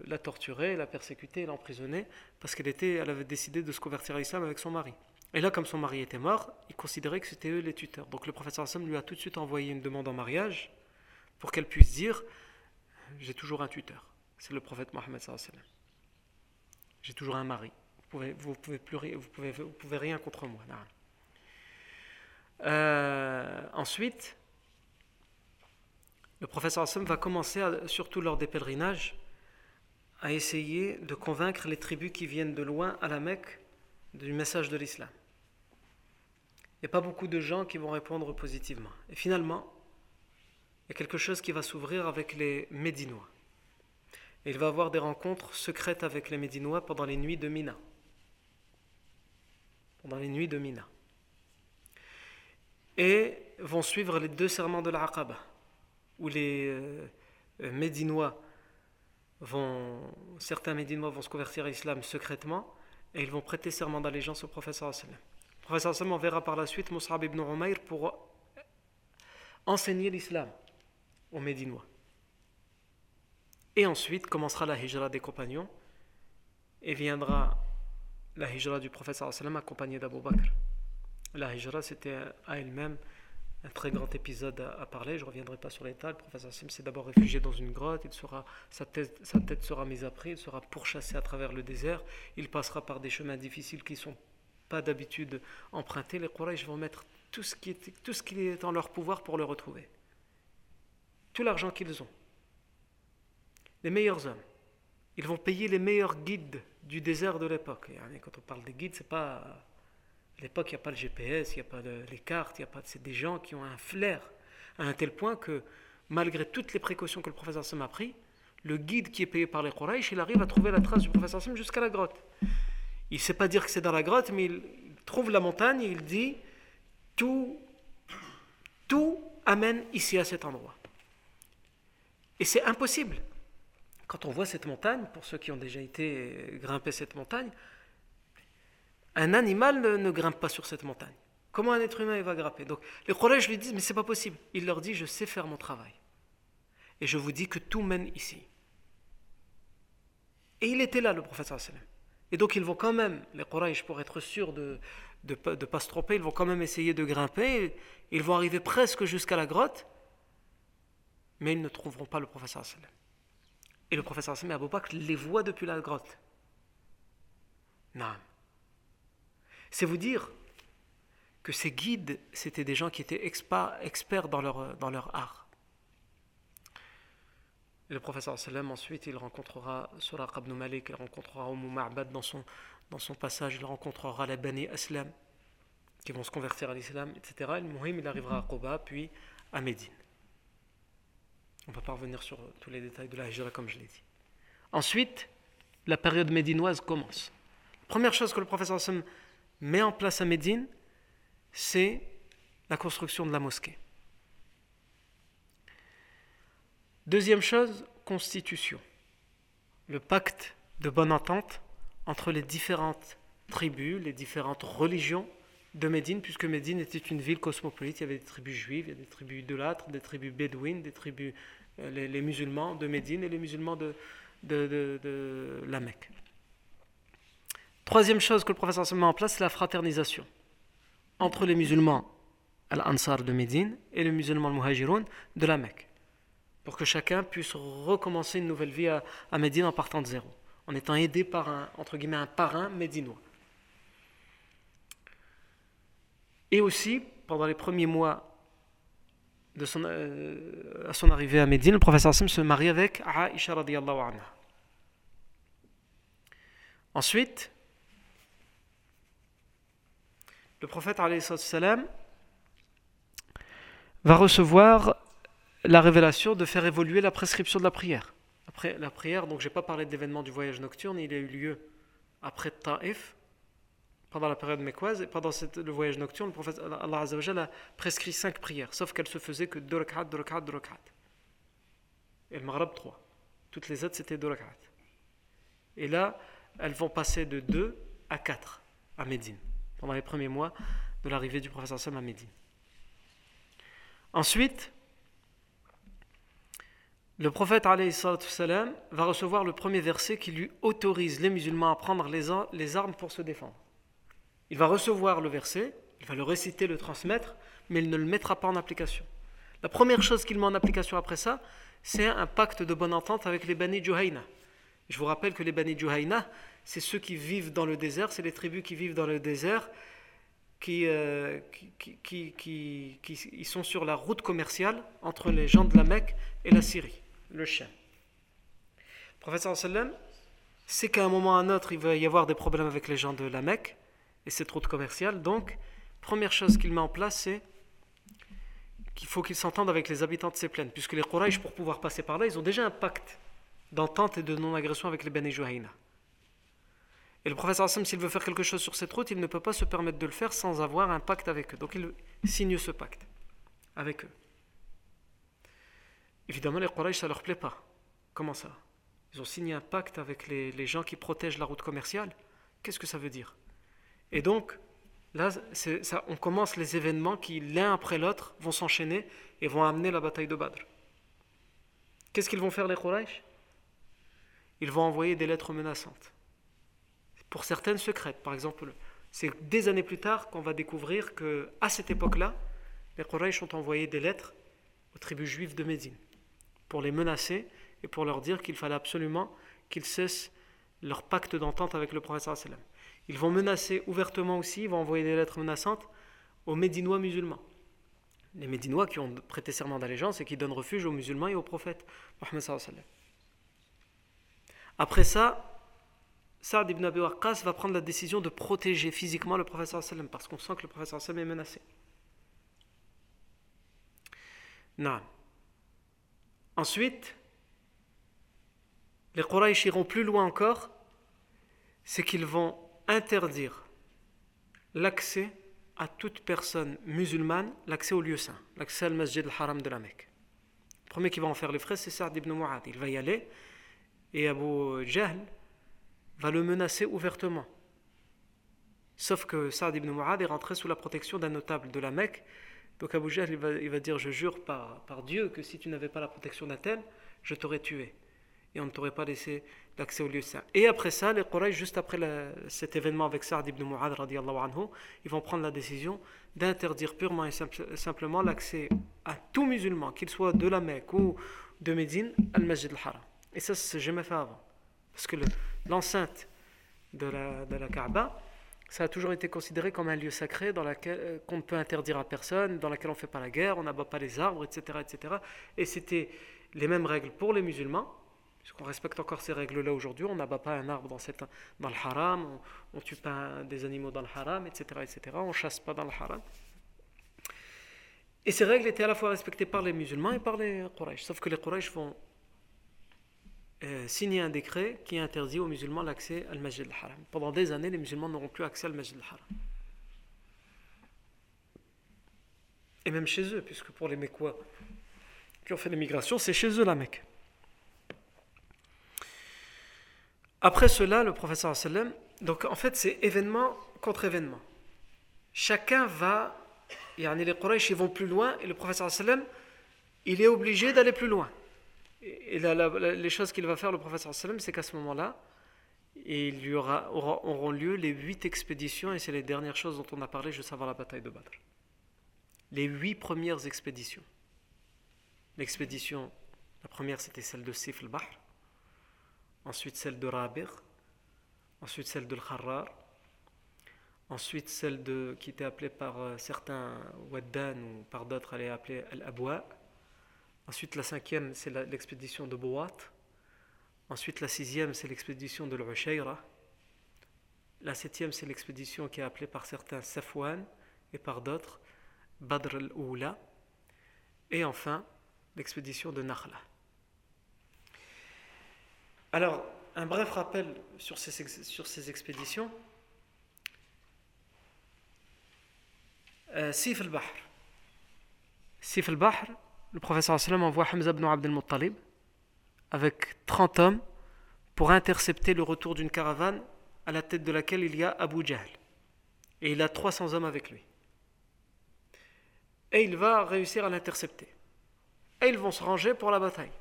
la torturer, la persécuter, l'emprisonner, parce qu'elle avait décidé de se convertir à l'islam avec son mari. Et là, comme son mari était mort, il considérait que c'était eux les tuteurs. Donc le professeur Hassan lui a tout de suite envoyé une demande en mariage pour qu'elle puisse dire J'ai toujours un tuteur. C'est le prophète Mohammed. J'ai toujours un mari. Vous pouvez, vous pouvez, vous pouvez, vous pouvez rien contre moi. Euh, ensuite, le professeur Hassan va commencer, surtout lors des pèlerinages, à essayer de convaincre les tribus qui viennent de loin à la Mecque du message de l'islam. Il n'y a pas beaucoup de gens qui vont répondre positivement. Et finalement, il y a quelque chose qui va s'ouvrir avec les Médinois. Il va avoir des rencontres secrètes avec les Médinois pendant les nuits de Mina. Pendant les nuits de Mina. Et vont suivre les deux serments de l'Aqaba, où les euh, Médinois vont, certains Médinois vont se convertir à l'islam secrètement et ils vont prêter serment d'allégeance au professeur Le professeur sallam on verra par la suite Mus'ab ibn Umayr pour enseigner l'islam aux Médinois. Et ensuite commencera la hijra des compagnons et viendra la hijra du professeur sallam accompagné d'Abu Bakr. La hijra c'était à elle-même un très grand épisode à, parler. Je ne reviendrai pas sur l'état. Le professeur Sim s'est d'abord réfugié dans une grotte. Il sera, sa, tête, sa tête sera mise à prix. Il sera pourchassé à travers le désert. Il passera par des chemins difficiles qui ne sont pas d'habitude empruntés. Les Quraysh vont mettre tout ce, qui est, tout ce est en leur pouvoir pour le retrouver. Tout l'argent qu'ils ont. Les meilleurs hommes. Ils vont payer les meilleurs guides du désert de l'époque. Quand on parle des guides, c'est pas à l'époque, il n'y a pas le GPS, il n'y a pas les cartes, il y a pas. C'est des gens qui ont un flair à un tel point que, malgré toutes les précautions que le professeur Sam a pris, le guide qui est payé par les Quraysh, il arrive à trouver la trace du professeur Sam jusqu'à la grotte. Il ne sait pas dire que c'est dans la grotte, mais il trouve la montagne et il dit tout, tout amène ici à cet endroit. Et c'est impossible. Quand on voit cette montagne, pour ceux qui ont déjà été grimper cette montagne, un animal ne, grimpe pas sur cette montagne. Comment un être humain va grimper? Donc les collèges lui disent mais c'est pas possible. Il leur dit je sais faire mon travail. Et je vous dis que tout mène ici. Et il était là le professeur sallam. Et donc ils vont quand même, les Quraysh, pour être sûrs de ne de, pas se tromper, ils vont quand même essayer de grimper. Ils vont arriver presque jusqu'à la grotte, mais ils ne trouveront pas le professeur sallam. Et le professeur sallam et Bakr les voient depuis la grotte. Non. C'est vous dire que ces guides, c'était des gens qui étaient experts dans leur, dans leur art. Le professeur sallam, ensuite, il rencontrera Suraq ibn Malik, il rencontrera Umm Ma'bad dans son, dans son passage, il rencontrera les Bani Aslam, qui vont se convertir à l'islam, etc. Et le Muhim, il arrivera à Quba, puis à Médine. On ne va pas revenir sur tous les détails de la hijra, comme je l'ai dit. Ensuite, la période médinoise commence. Première chose que le professeur met en place à Médine, c'est la construction de la mosquée. Deuxième chose, constitution. Le pacte de bonne entente entre les différentes tribus, les différentes religions de Médine, puisque Médine était une ville cosmopolite. Il y avait des tribus juives, il y avait des tribus idolâtres, des tribus bédouines, des tribus, euh, les, musulmans de Médine et les musulmans de, de la Mecque. Troisième chose que le professeur se met en place, c'est la fraternisation entre les musulmans al-Ansar de Médine et les musulmans al-Muhajiroun de la Mecque, pour que chacun puisse recommencer une nouvelle vie à, Médine en partant de zéro, en étant aidé par un, entre guillemets, un parrain médinois. Et aussi, pendant les premiers mois de son, euh, à son arrivée à Médine, le professeur Hassan se marie avec Aisha radiallahu anha. Ensuite, le prophète salam, va recevoir la révélation de faire évoluer la prescription de la prière. Après la prière, donc je n'ai pas parlé de l'événement du voyage nocturne, il a eu lieu après Taif, pendant la période mécoise, et pendant le voyage nocturne, le prophète Allah a prescrit cinq prières, sauf qu'elles se faisaient que deux rak'at, deux rak'at, deux rak'at. Et le Maghreb, trois. Toutes les autres, c'était deux rak'at. Et là, elles vont passer de deux à quatre à Médine pendant les premiers mois de l'arrivée du professeur Sam à. Ensuite, le prophète salam, va recevoir le premier verset qui lui autorise les musulmans à prendre les armes pour se défendre. Il va recevoir le verset, il va le réciter, le transmettre, mais il ne le mettra pas en application. La première chose qu'il met en application après ça, c'est un pacte de bonne entente avec les Bani Juhayna. Je vous rappelle que les Bani Juhayna, c'est ceux qui vivent dans le désert, c'est les tribus qui vivent dans le désert, qui, euh, qui, qui, qui, sont sur la route commerciale entre les gens de la Mecque et la Syrie, le chien. Le professeur sallam sait qu'à un moment ou à un autre, il va y avoir des problèmes avec les gens de la Mecque et cette route commerciale. Donc, première chose qu'il met en place, c'est qu'il faut qu'ils s'entendent avec les habitants de ces plaines, puisque les Quraysh, pour pouvoir passer par là, ils ont déjà un pacte d'entente et de non-agression avec les Bani. Et le professeur Hassan, s'il veut faire quelque chose sur cette route, il ne peut pas se permettre de le faire sans avoir un pacte avec eux. Donc il signe ce pacte avec eux. Évidemment, les Quraysh, ça leur plaît pas. Comment ça? Ils ont signé un pacte avec les, gens qui protègent la route commerciale? Qu'est-ce que ça veut dire? Et donc, Là, on commence les événements qui, l'un après l'autre, vont s'enchaîner et vont amener la bataille de Badr. Qu'est-ce qu'ils vont faire les Quraysh? Ils vont envoyer des lettres menaçantes. Pour certaines secrètes, par exemple, c'est des années plus tard qu'on va découvrir que à cette époque-là, les Quraysh ont envoyé des lettres aux tribus juives de Médine pour les menacer et pour leur dire qu'il fallait absolument qu'ils cessent leur pacte d'entente avec le prophète. Ils vont menacer ouvertement aussi, ils vont envoyer des lettres menaçantes aux Médinois musulmans. Les Médinois qui ont prêté serment d'allégeance et qui donnent refuge aux musulmans et aux prophètes. Après ça, Saad ibn Abi Waqqas va prendre la décision de protéger physiquement le prophète parce qu'on sent que le prophète est menacé. Non. Ensuite, les Quraysh iront plus loin encore, c'est qu'ils vont interdire l'accès à toute personne musulmane, l'accès au lieu saint, l'accès al masjid al-haram de la Mecque. Le premier qui va en faire les frais, c'est Saad ibn Mu'ad. Il va y aller et Abu Jahl va le menacer ouvertement. Sauf que Saad ibn Mu'ad est rentré sous la protection d'un notable de la Mecque. Donc Abu Jahl il va, dire Je jure par, Dieu que si tu n'avais pas la protection d'un tel, je t'aurais tué. Et on ne t'aurait pas laissé l'accès au lieu saint. Et après ça, les Quraysh, juste après cet événement avec Saad ibn Mu'adh, anhu, ils vont prendre la décision d'interdire purement et simplement l'accès à tout musulman, qu'il soit de la Mecque ou de Médine, al Masjid al-Haram. Et ça, c'est jamais fait avant. Parce que l'enceinte de, la, de la Kaaba, ça a toujours été considéré comme un lieu sacré dans lequel euh, qu'on ne peut interdire à personne, dans lequel on ne fait pas la guerre, on n'abat pas les arbres, etc. etc. Et c'était les mêmes règles pour les musulmans qu'on respecte encore ces règles-là aujourd'hui. On n'abat pas un arbre dans, cette, dans le haram, on ne tue pas des animaux dans le haram, etc., etc. On chasse pas dans le haram. Et ces règles étaient à la fois respectées par les musulmans et par les Quraysh. Sauf que les Quraysh vont euh, signer un décret qui interdit aux musulmans l'accès al Masjid al-Haram. Pendant des années, les musulmans n'auront plus accès al Masjid al-Haram. Et même chez eux, puisque pour les Mekwa qui ont fait l'immigration, c'est chez eux la Mecque. Après cela, le professeur sallam, donc en fait c'est événement contre événement. Chacun va, les Quraysh ils vont plus loin et le professeur sallam, il est obligé d'aller plus loin. Et les choses qu'il va faire le professeur sallam, c'est qu'à ce moment-là, il y aura, auront lieu les huit expéditions et c'est les dernières choses dont on a parlé juste avant la bataille de Badr. Les huit premières expéditions. L'expédition, la première c'était celle de Sif al-Bahr ensuite celle de Rabir, ensuite celle de Kharrar, ensuite celle de, qui était appelée par euh, certains Waddan ou par d'autres, elle est appelée Al-Abwa. Ensuite, la cinquième, c'est l'expédition de Bouat. Ensuite, la sixième, c'est l'expédition de l'Ushayra. La septième, c'est l'expédition qui est appelée par certains Safwan et par d'autres Badr al-Oula. Et enfin, l'expédition de Nakhla. Alors, un bref rappel sur ces, sur ces expéditions. Euh, Sif al-Bahr. Sif al-Bahr, le professeur sallam envoie Hamza ibn Abd avec 30 hommes pour intercepter le retour d'une caravane à la tête de laquelle il y a Abu Jahl. Et il a 300 hommes avec lui. Et il va réussir à l'intercepter. Et ils vont se ranger pour la bataille.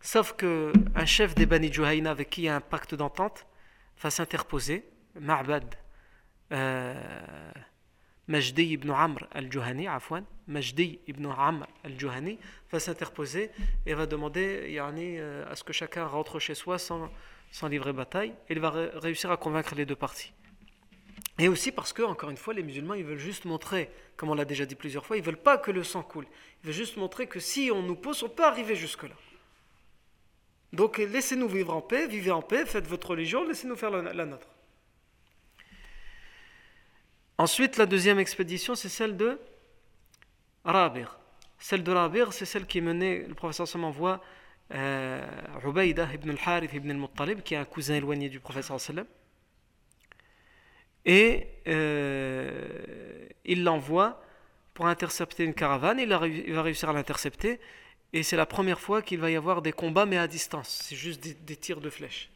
Sauf qu'un chef des Bani Juhayna avec qui il y a un pacte d'entente va s'interposer, Ma'bad, euh, Majdi ibn Amr al-Juhani, Afwan, Majdi ibn Amr al-Juhani, va s'interposer et va demander euh, à ce que chacun rentre chez soi sans, sans livrer bataille. Et il va réussir à convaincre les deux parties. Et aussi parce que, encore une fois, les musulmans, ils veulent juste montrer, comme on l'a déjà dit plusieurs fois, ils veulent pas que le sang coule. Ils veulent juste montrer que si on nous pousse, on peut arriver jusque-là. Donc laissez-nous vivre en paix, vivez en paix, faites votre religion, laissez-nous faire la nôtre. Ensuite, la deuxième expédition, c'est celle de Rabir. Celle de Rabir, c'est celle qui menée, le professeur Sam envoie euh, ibn al-Harith ibn al-Muttalib, qui est un cousin éloigné du professeur sallam. Et euh, il l'envoie pour intercepter une caravane. Il, va réussir à l'intercepter. Et c'est la première fois qu'il va y avoir des combats, mais à distance. C'est juste des tirs de flèches.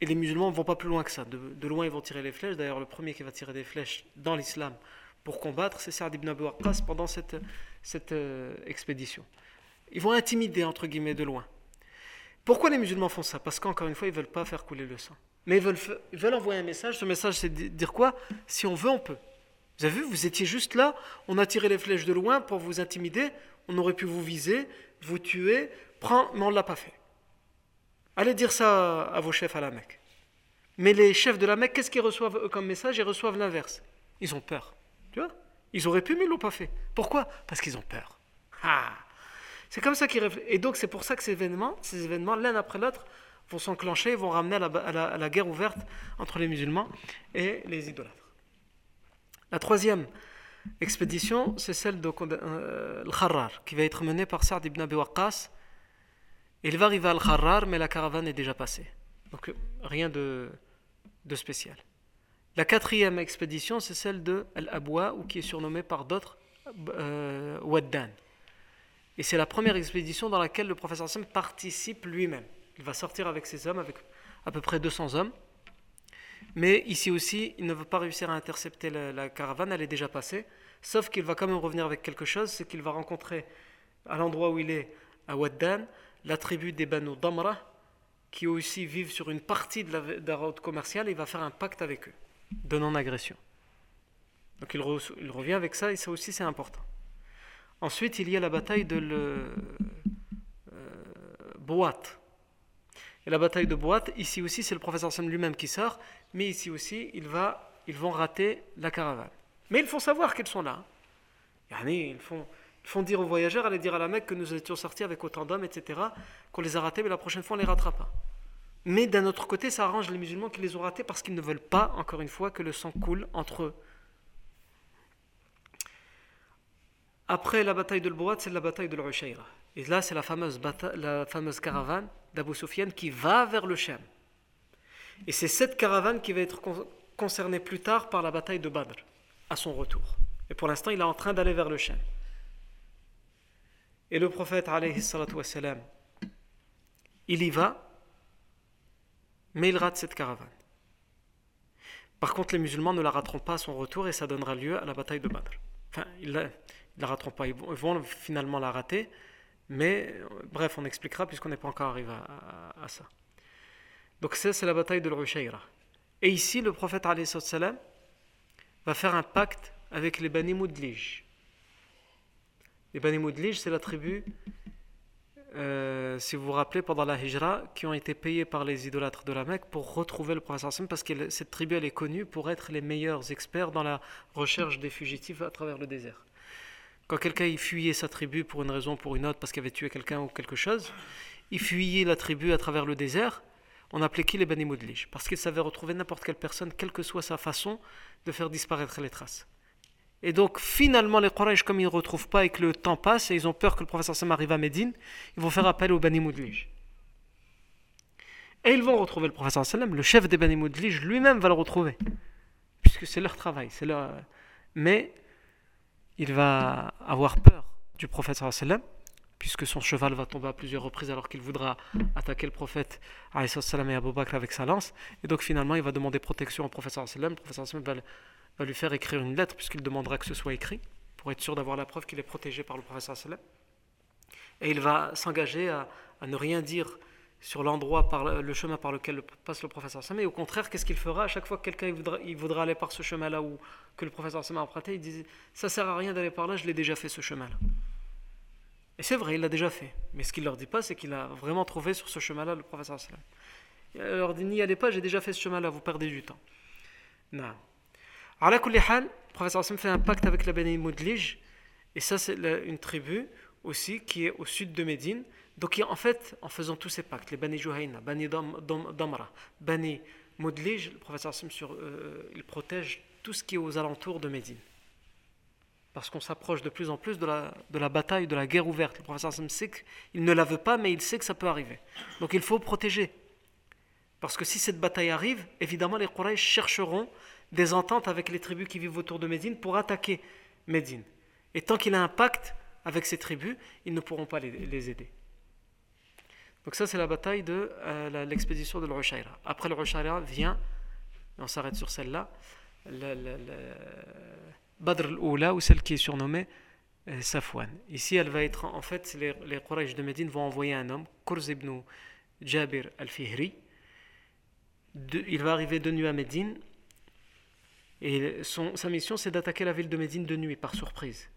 Et les musulmans ne vont pas plus loin que ça. De, loin, ils vont tirer les flèches. D'ailleurs, le premier qui va tirer des flèches dans l'islam pour combattre, c'est Saad ibn Abu Waqqas pendant cette, euh, expédition. Ils vont intimider, entre guillemets, de loin. Pourquoi les musulmans font ça? Parce qu'encore une fois, ils ne veulent pas faire couler le sang. Mais ils veulent, envoyer un message. Ce message, c'est dire quoi? Si on veut, on peut. Vous avez vu, vous étiez juste là, on a tiré les flèches de loin pour vous intimider, on aurait pu vous viser, vous tuer, prendre, mais on ne l'a pas fait. Allez dire ça à vos chefs à la Mecque. Mais les chefs de la Mecque, qu'est-ce qu'ils reçoivent comme message? Ils reçoivent l'inverse. Ils ont peur. Tu vois? Ils auraient pu, mais ils l'ont pas fait. Pourquoi? Parce qu'ils ont peur. Ah c'est comme ça qu'ils réfléchissent. Et donc c'est pour ça que ces événements, ces événements, l'un après l'autre, vont s'enclencher, vont ramener à la, guerre ouverte entre les musulmans et les idolâtres. La troisième expédition, c'est celle de euh, Al-Kharrar, qui va être menée par Saad ibn Abi Waqqas, il va arriver à Al-Kharrar, mais la caravane est déjà passée. Donc rien de, de spécial. La quatrième expédition, c'est celle de Al-Abwa, ou qui est surnommée par d'autres euh, Waddan. Et c'est la première expédition dans laquelle le professeur Sam participe lui-même. Il va sortir avec ses hommes, avec à peu près 200 hommes. Mais ici aussi, il ne veut pas réussir à intercepter la, la caravane, elle est déjà passée. Sauf qu'il va quand même revenir avec quelque chose, c'est qu'il va rencontrer à l'endroit où il est, à Waddan, la tribu des Banu Damra, qui aussi vivent sur une partie de la, route commerciale, il va faire un pacte avec eux de non-agression. Donc il, revient avec ça, et ça aussi c'est important. Ensuite, il y a la bataille de le, euh, Et la bataille de Boîte, ici aussi, c'est le professeur Sam lui-même qui sort, mais ici aussi, il ils vont rater la caravane. Mais ils font savoir qu'ils sont là. Ils font, font dire aux voyageurs, allez dire à la Mecque que nous étions sortis avec autant d'hommes, etc., qu'on les a ratés, mais la prochaine fois on les rattrape pas. Mais d'un autre côté, ça arrange les musulmans qui les ont ratés parce qu'ils ne veulent pas, encore une fois, que le sang coule entre eux. Après la bataille de l'Bouat, c'est la bataille de l'Ushayra. Et là, c'est la fameuse, la fameuse caravane d'Abu Sufyan qui va vers le Shem. Et c'est cette caravane qui va être concernée plus tard par la bataille de Badr, à son retour. Et pour l'instant, il est en train d'aller vers le Shem. Et le prophète, wassalam, il y va, mais il rate cette caravane. Par contre, les musulmans ne la rateront pas à son retour et ça donnera lieu à la bataille de Badr. Enfin, ils ne la, rateront pas, ils vont, finalement la rater, mais bref, on expliquera puisqu'on n'est pas encore arrivé à, ça. Donc ça, c'est la bataille de l'Ushayra. Et ici, le prophète alayhi salam va faire un pacte avec les Bani Mudlij. Les Bani Moudlij, c'est la tribu, euh, si vous vous rappelez, pendant la Hijra, qui ont été payés par les idolâtres de la Mecque pour retrouver le prophète parce que cette tribu, elle est connue pour être les meilleurs experts dans la recherche des fugitifs à travers le désert. Quand quelqu'un fuyait sa tribu pour une raison ou pour une autre, parce qu'il avait tué quelqu'un ou quelque chose, il fuyait la tribu à travers le désert, on appelait qui les Bani Moudlij Parce qu'ils savaient retrouver n'importe quelle personne, quelle que soit sa façon de faire disparaître les traces. Et donc finalement les Quraysh, comme ils ne retrouvent pas et que le temps passe et ils ont peur que le professeur Sam arrive à Médine, ils vont faire appel au Bani Moudlij. Et ils vont retrouver le professeur Sallam, le chef des Bani Moudlij lui-même va le retrouver. Puisque c'est leur travail. c'est leur... Mais il va avoir peur du professeur Sallam, puisque son cheval va tomber à plusieurs reprises alors qu'il voudra attaquer le prophète salam et Abu Bakr avec sa lance. Et donc finalement il va demander protection au professeur Sallam. Le Sallam va va lui faire écrire une lettre puisqu'il demandera que ce soit écrit pour être sûr d'avoir la preuve qu'il est protégé par le professeur sallam. Et il va s'engager à, ne rien dire sur l'endroit, par le chemin par lequel passe le professeur Sam, et au contraire, qu'est-ce qu'il fera? À chaque fois que quelqu'un voudra, il voudra aller par ce chemin-là ou que le professeur Sam a emprunté, il dit ça sert à rien d'aller par là, je l'ai déjà fait ce chemin-là. Et c'est vrai, il l'a déjà fait. Mais ce qu'il leur dit pas, c'est qu'il a vraiment trouvé sur ce chemin-là le professeur Sam. Il leur dit n'y allez pas, j'ai déjà fait ce chemin-là, vous perdez du temps. Non. À la le professeur Sam fait un pacte avec la Beni Moudlij, et ça c'est une tribu aussi qui est au sud de Médine. Donc en fait, en faisant tous ces pactes, les Bani Juhayna, Bani Damra, Bani Moudlij, le professeur sur, euh, il protège tout ce qui est aux alentours de Médine. Parce qu'on s'approche de plus en plus de la, de la bataille, de la guerre ouverte. Le professeur Hassim sait qu'il ne la veut pas, mais il sait que ça peut arriver. Donc il faut protéger. Parce que si cette bataille arrive, évidemment les Quraysh chercheront des ententes avec les tribus qui vivent autour de Médine pour attaquer Médine. Et tant qu'il a un pacte avec ces tribus, ils ne pourront pas les aider. Donc ça c'est la bataille de euh, l'expédition de l'Ushayra. Après l'Ushayra vient, et on s'arrête sur celle-là, Badr al-Oula, ou celle qui est surnommée euh, Safwan. Ici elle va être, en fait, les, les Quraysh de Médine vont envoyer un homme, Kurz ibn Jabir al-Fihri. Il va arriver de nuit à Médine, et sa mission c'est d'attaquer la ville de Médine de nuit, par surprise.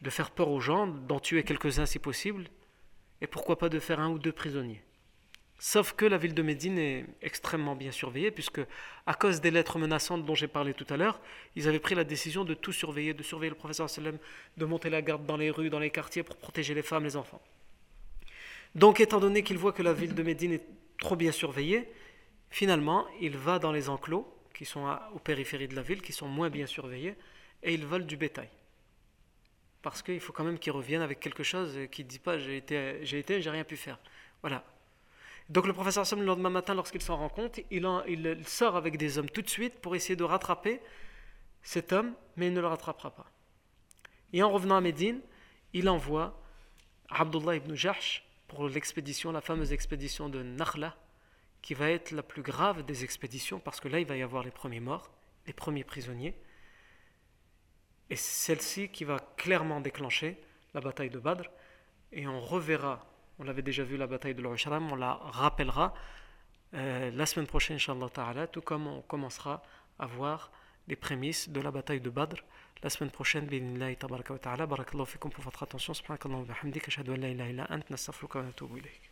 De faire peur aux gens, d'en tuer quelques-uns si possible, et pourquoi pas de faire un ou deux prisonniers. Sauf que la ville de Médine est extrêmement bien surveillée, puisque à cause des lettres menaçantes dont j'ai parlé tout à l'heure, ils avaient pris la décision de tout surveiller, de surveiller le professeur sallam, de monter la garde dans les rues, dans les quartiers pour protéger les femmes, les enfants. Donc, étant donné qu'il voit que la ville de Médine est trop bien surveillée, finalement, il va dans les enclos, qui sont aux périphéries de la ville, qui sont moins bien surveillés, et il vole du bétail parce qu'il faut quand même qu'il revienne avec quelque chose qui ne dit pas j'ai été, j'ai été, j'ai rien pu faire. Voilà. Donc le professeur Sam, le lendemain matin, lorsqu'il s'en rend compte, il, il, sort avec des hommes tout de suite pour essayer de rattraper cet homme, mais il ne le rattrapera pas. Et en revenant à Médine, il envoie Abdullah ibn Jahsh pour l'expédition, la fameuse expédition de Nakhla, qui va être la plus grave des expéditions, parce que là, il va y avoir les premiers morts, les premiers prisonniers. Et celle-ci qui va clairement déclencher la bataille de Badr. Et on reverra, on l'avait déjà vu la bataille de l'Ushram, on la rappellera euh, la semaine prochaine, Inch'Allah Ta'ala, tout comme on commencera à voir les prémices de la bataille de Badr la semaine prochaine. Binillahi tabaraka wa ta'ala. Barakallahu fikum pour votre attention. Subhanakallahu wa bihamdik. Ashhadu an la ilaha illa ant. Wa natubu ilayk.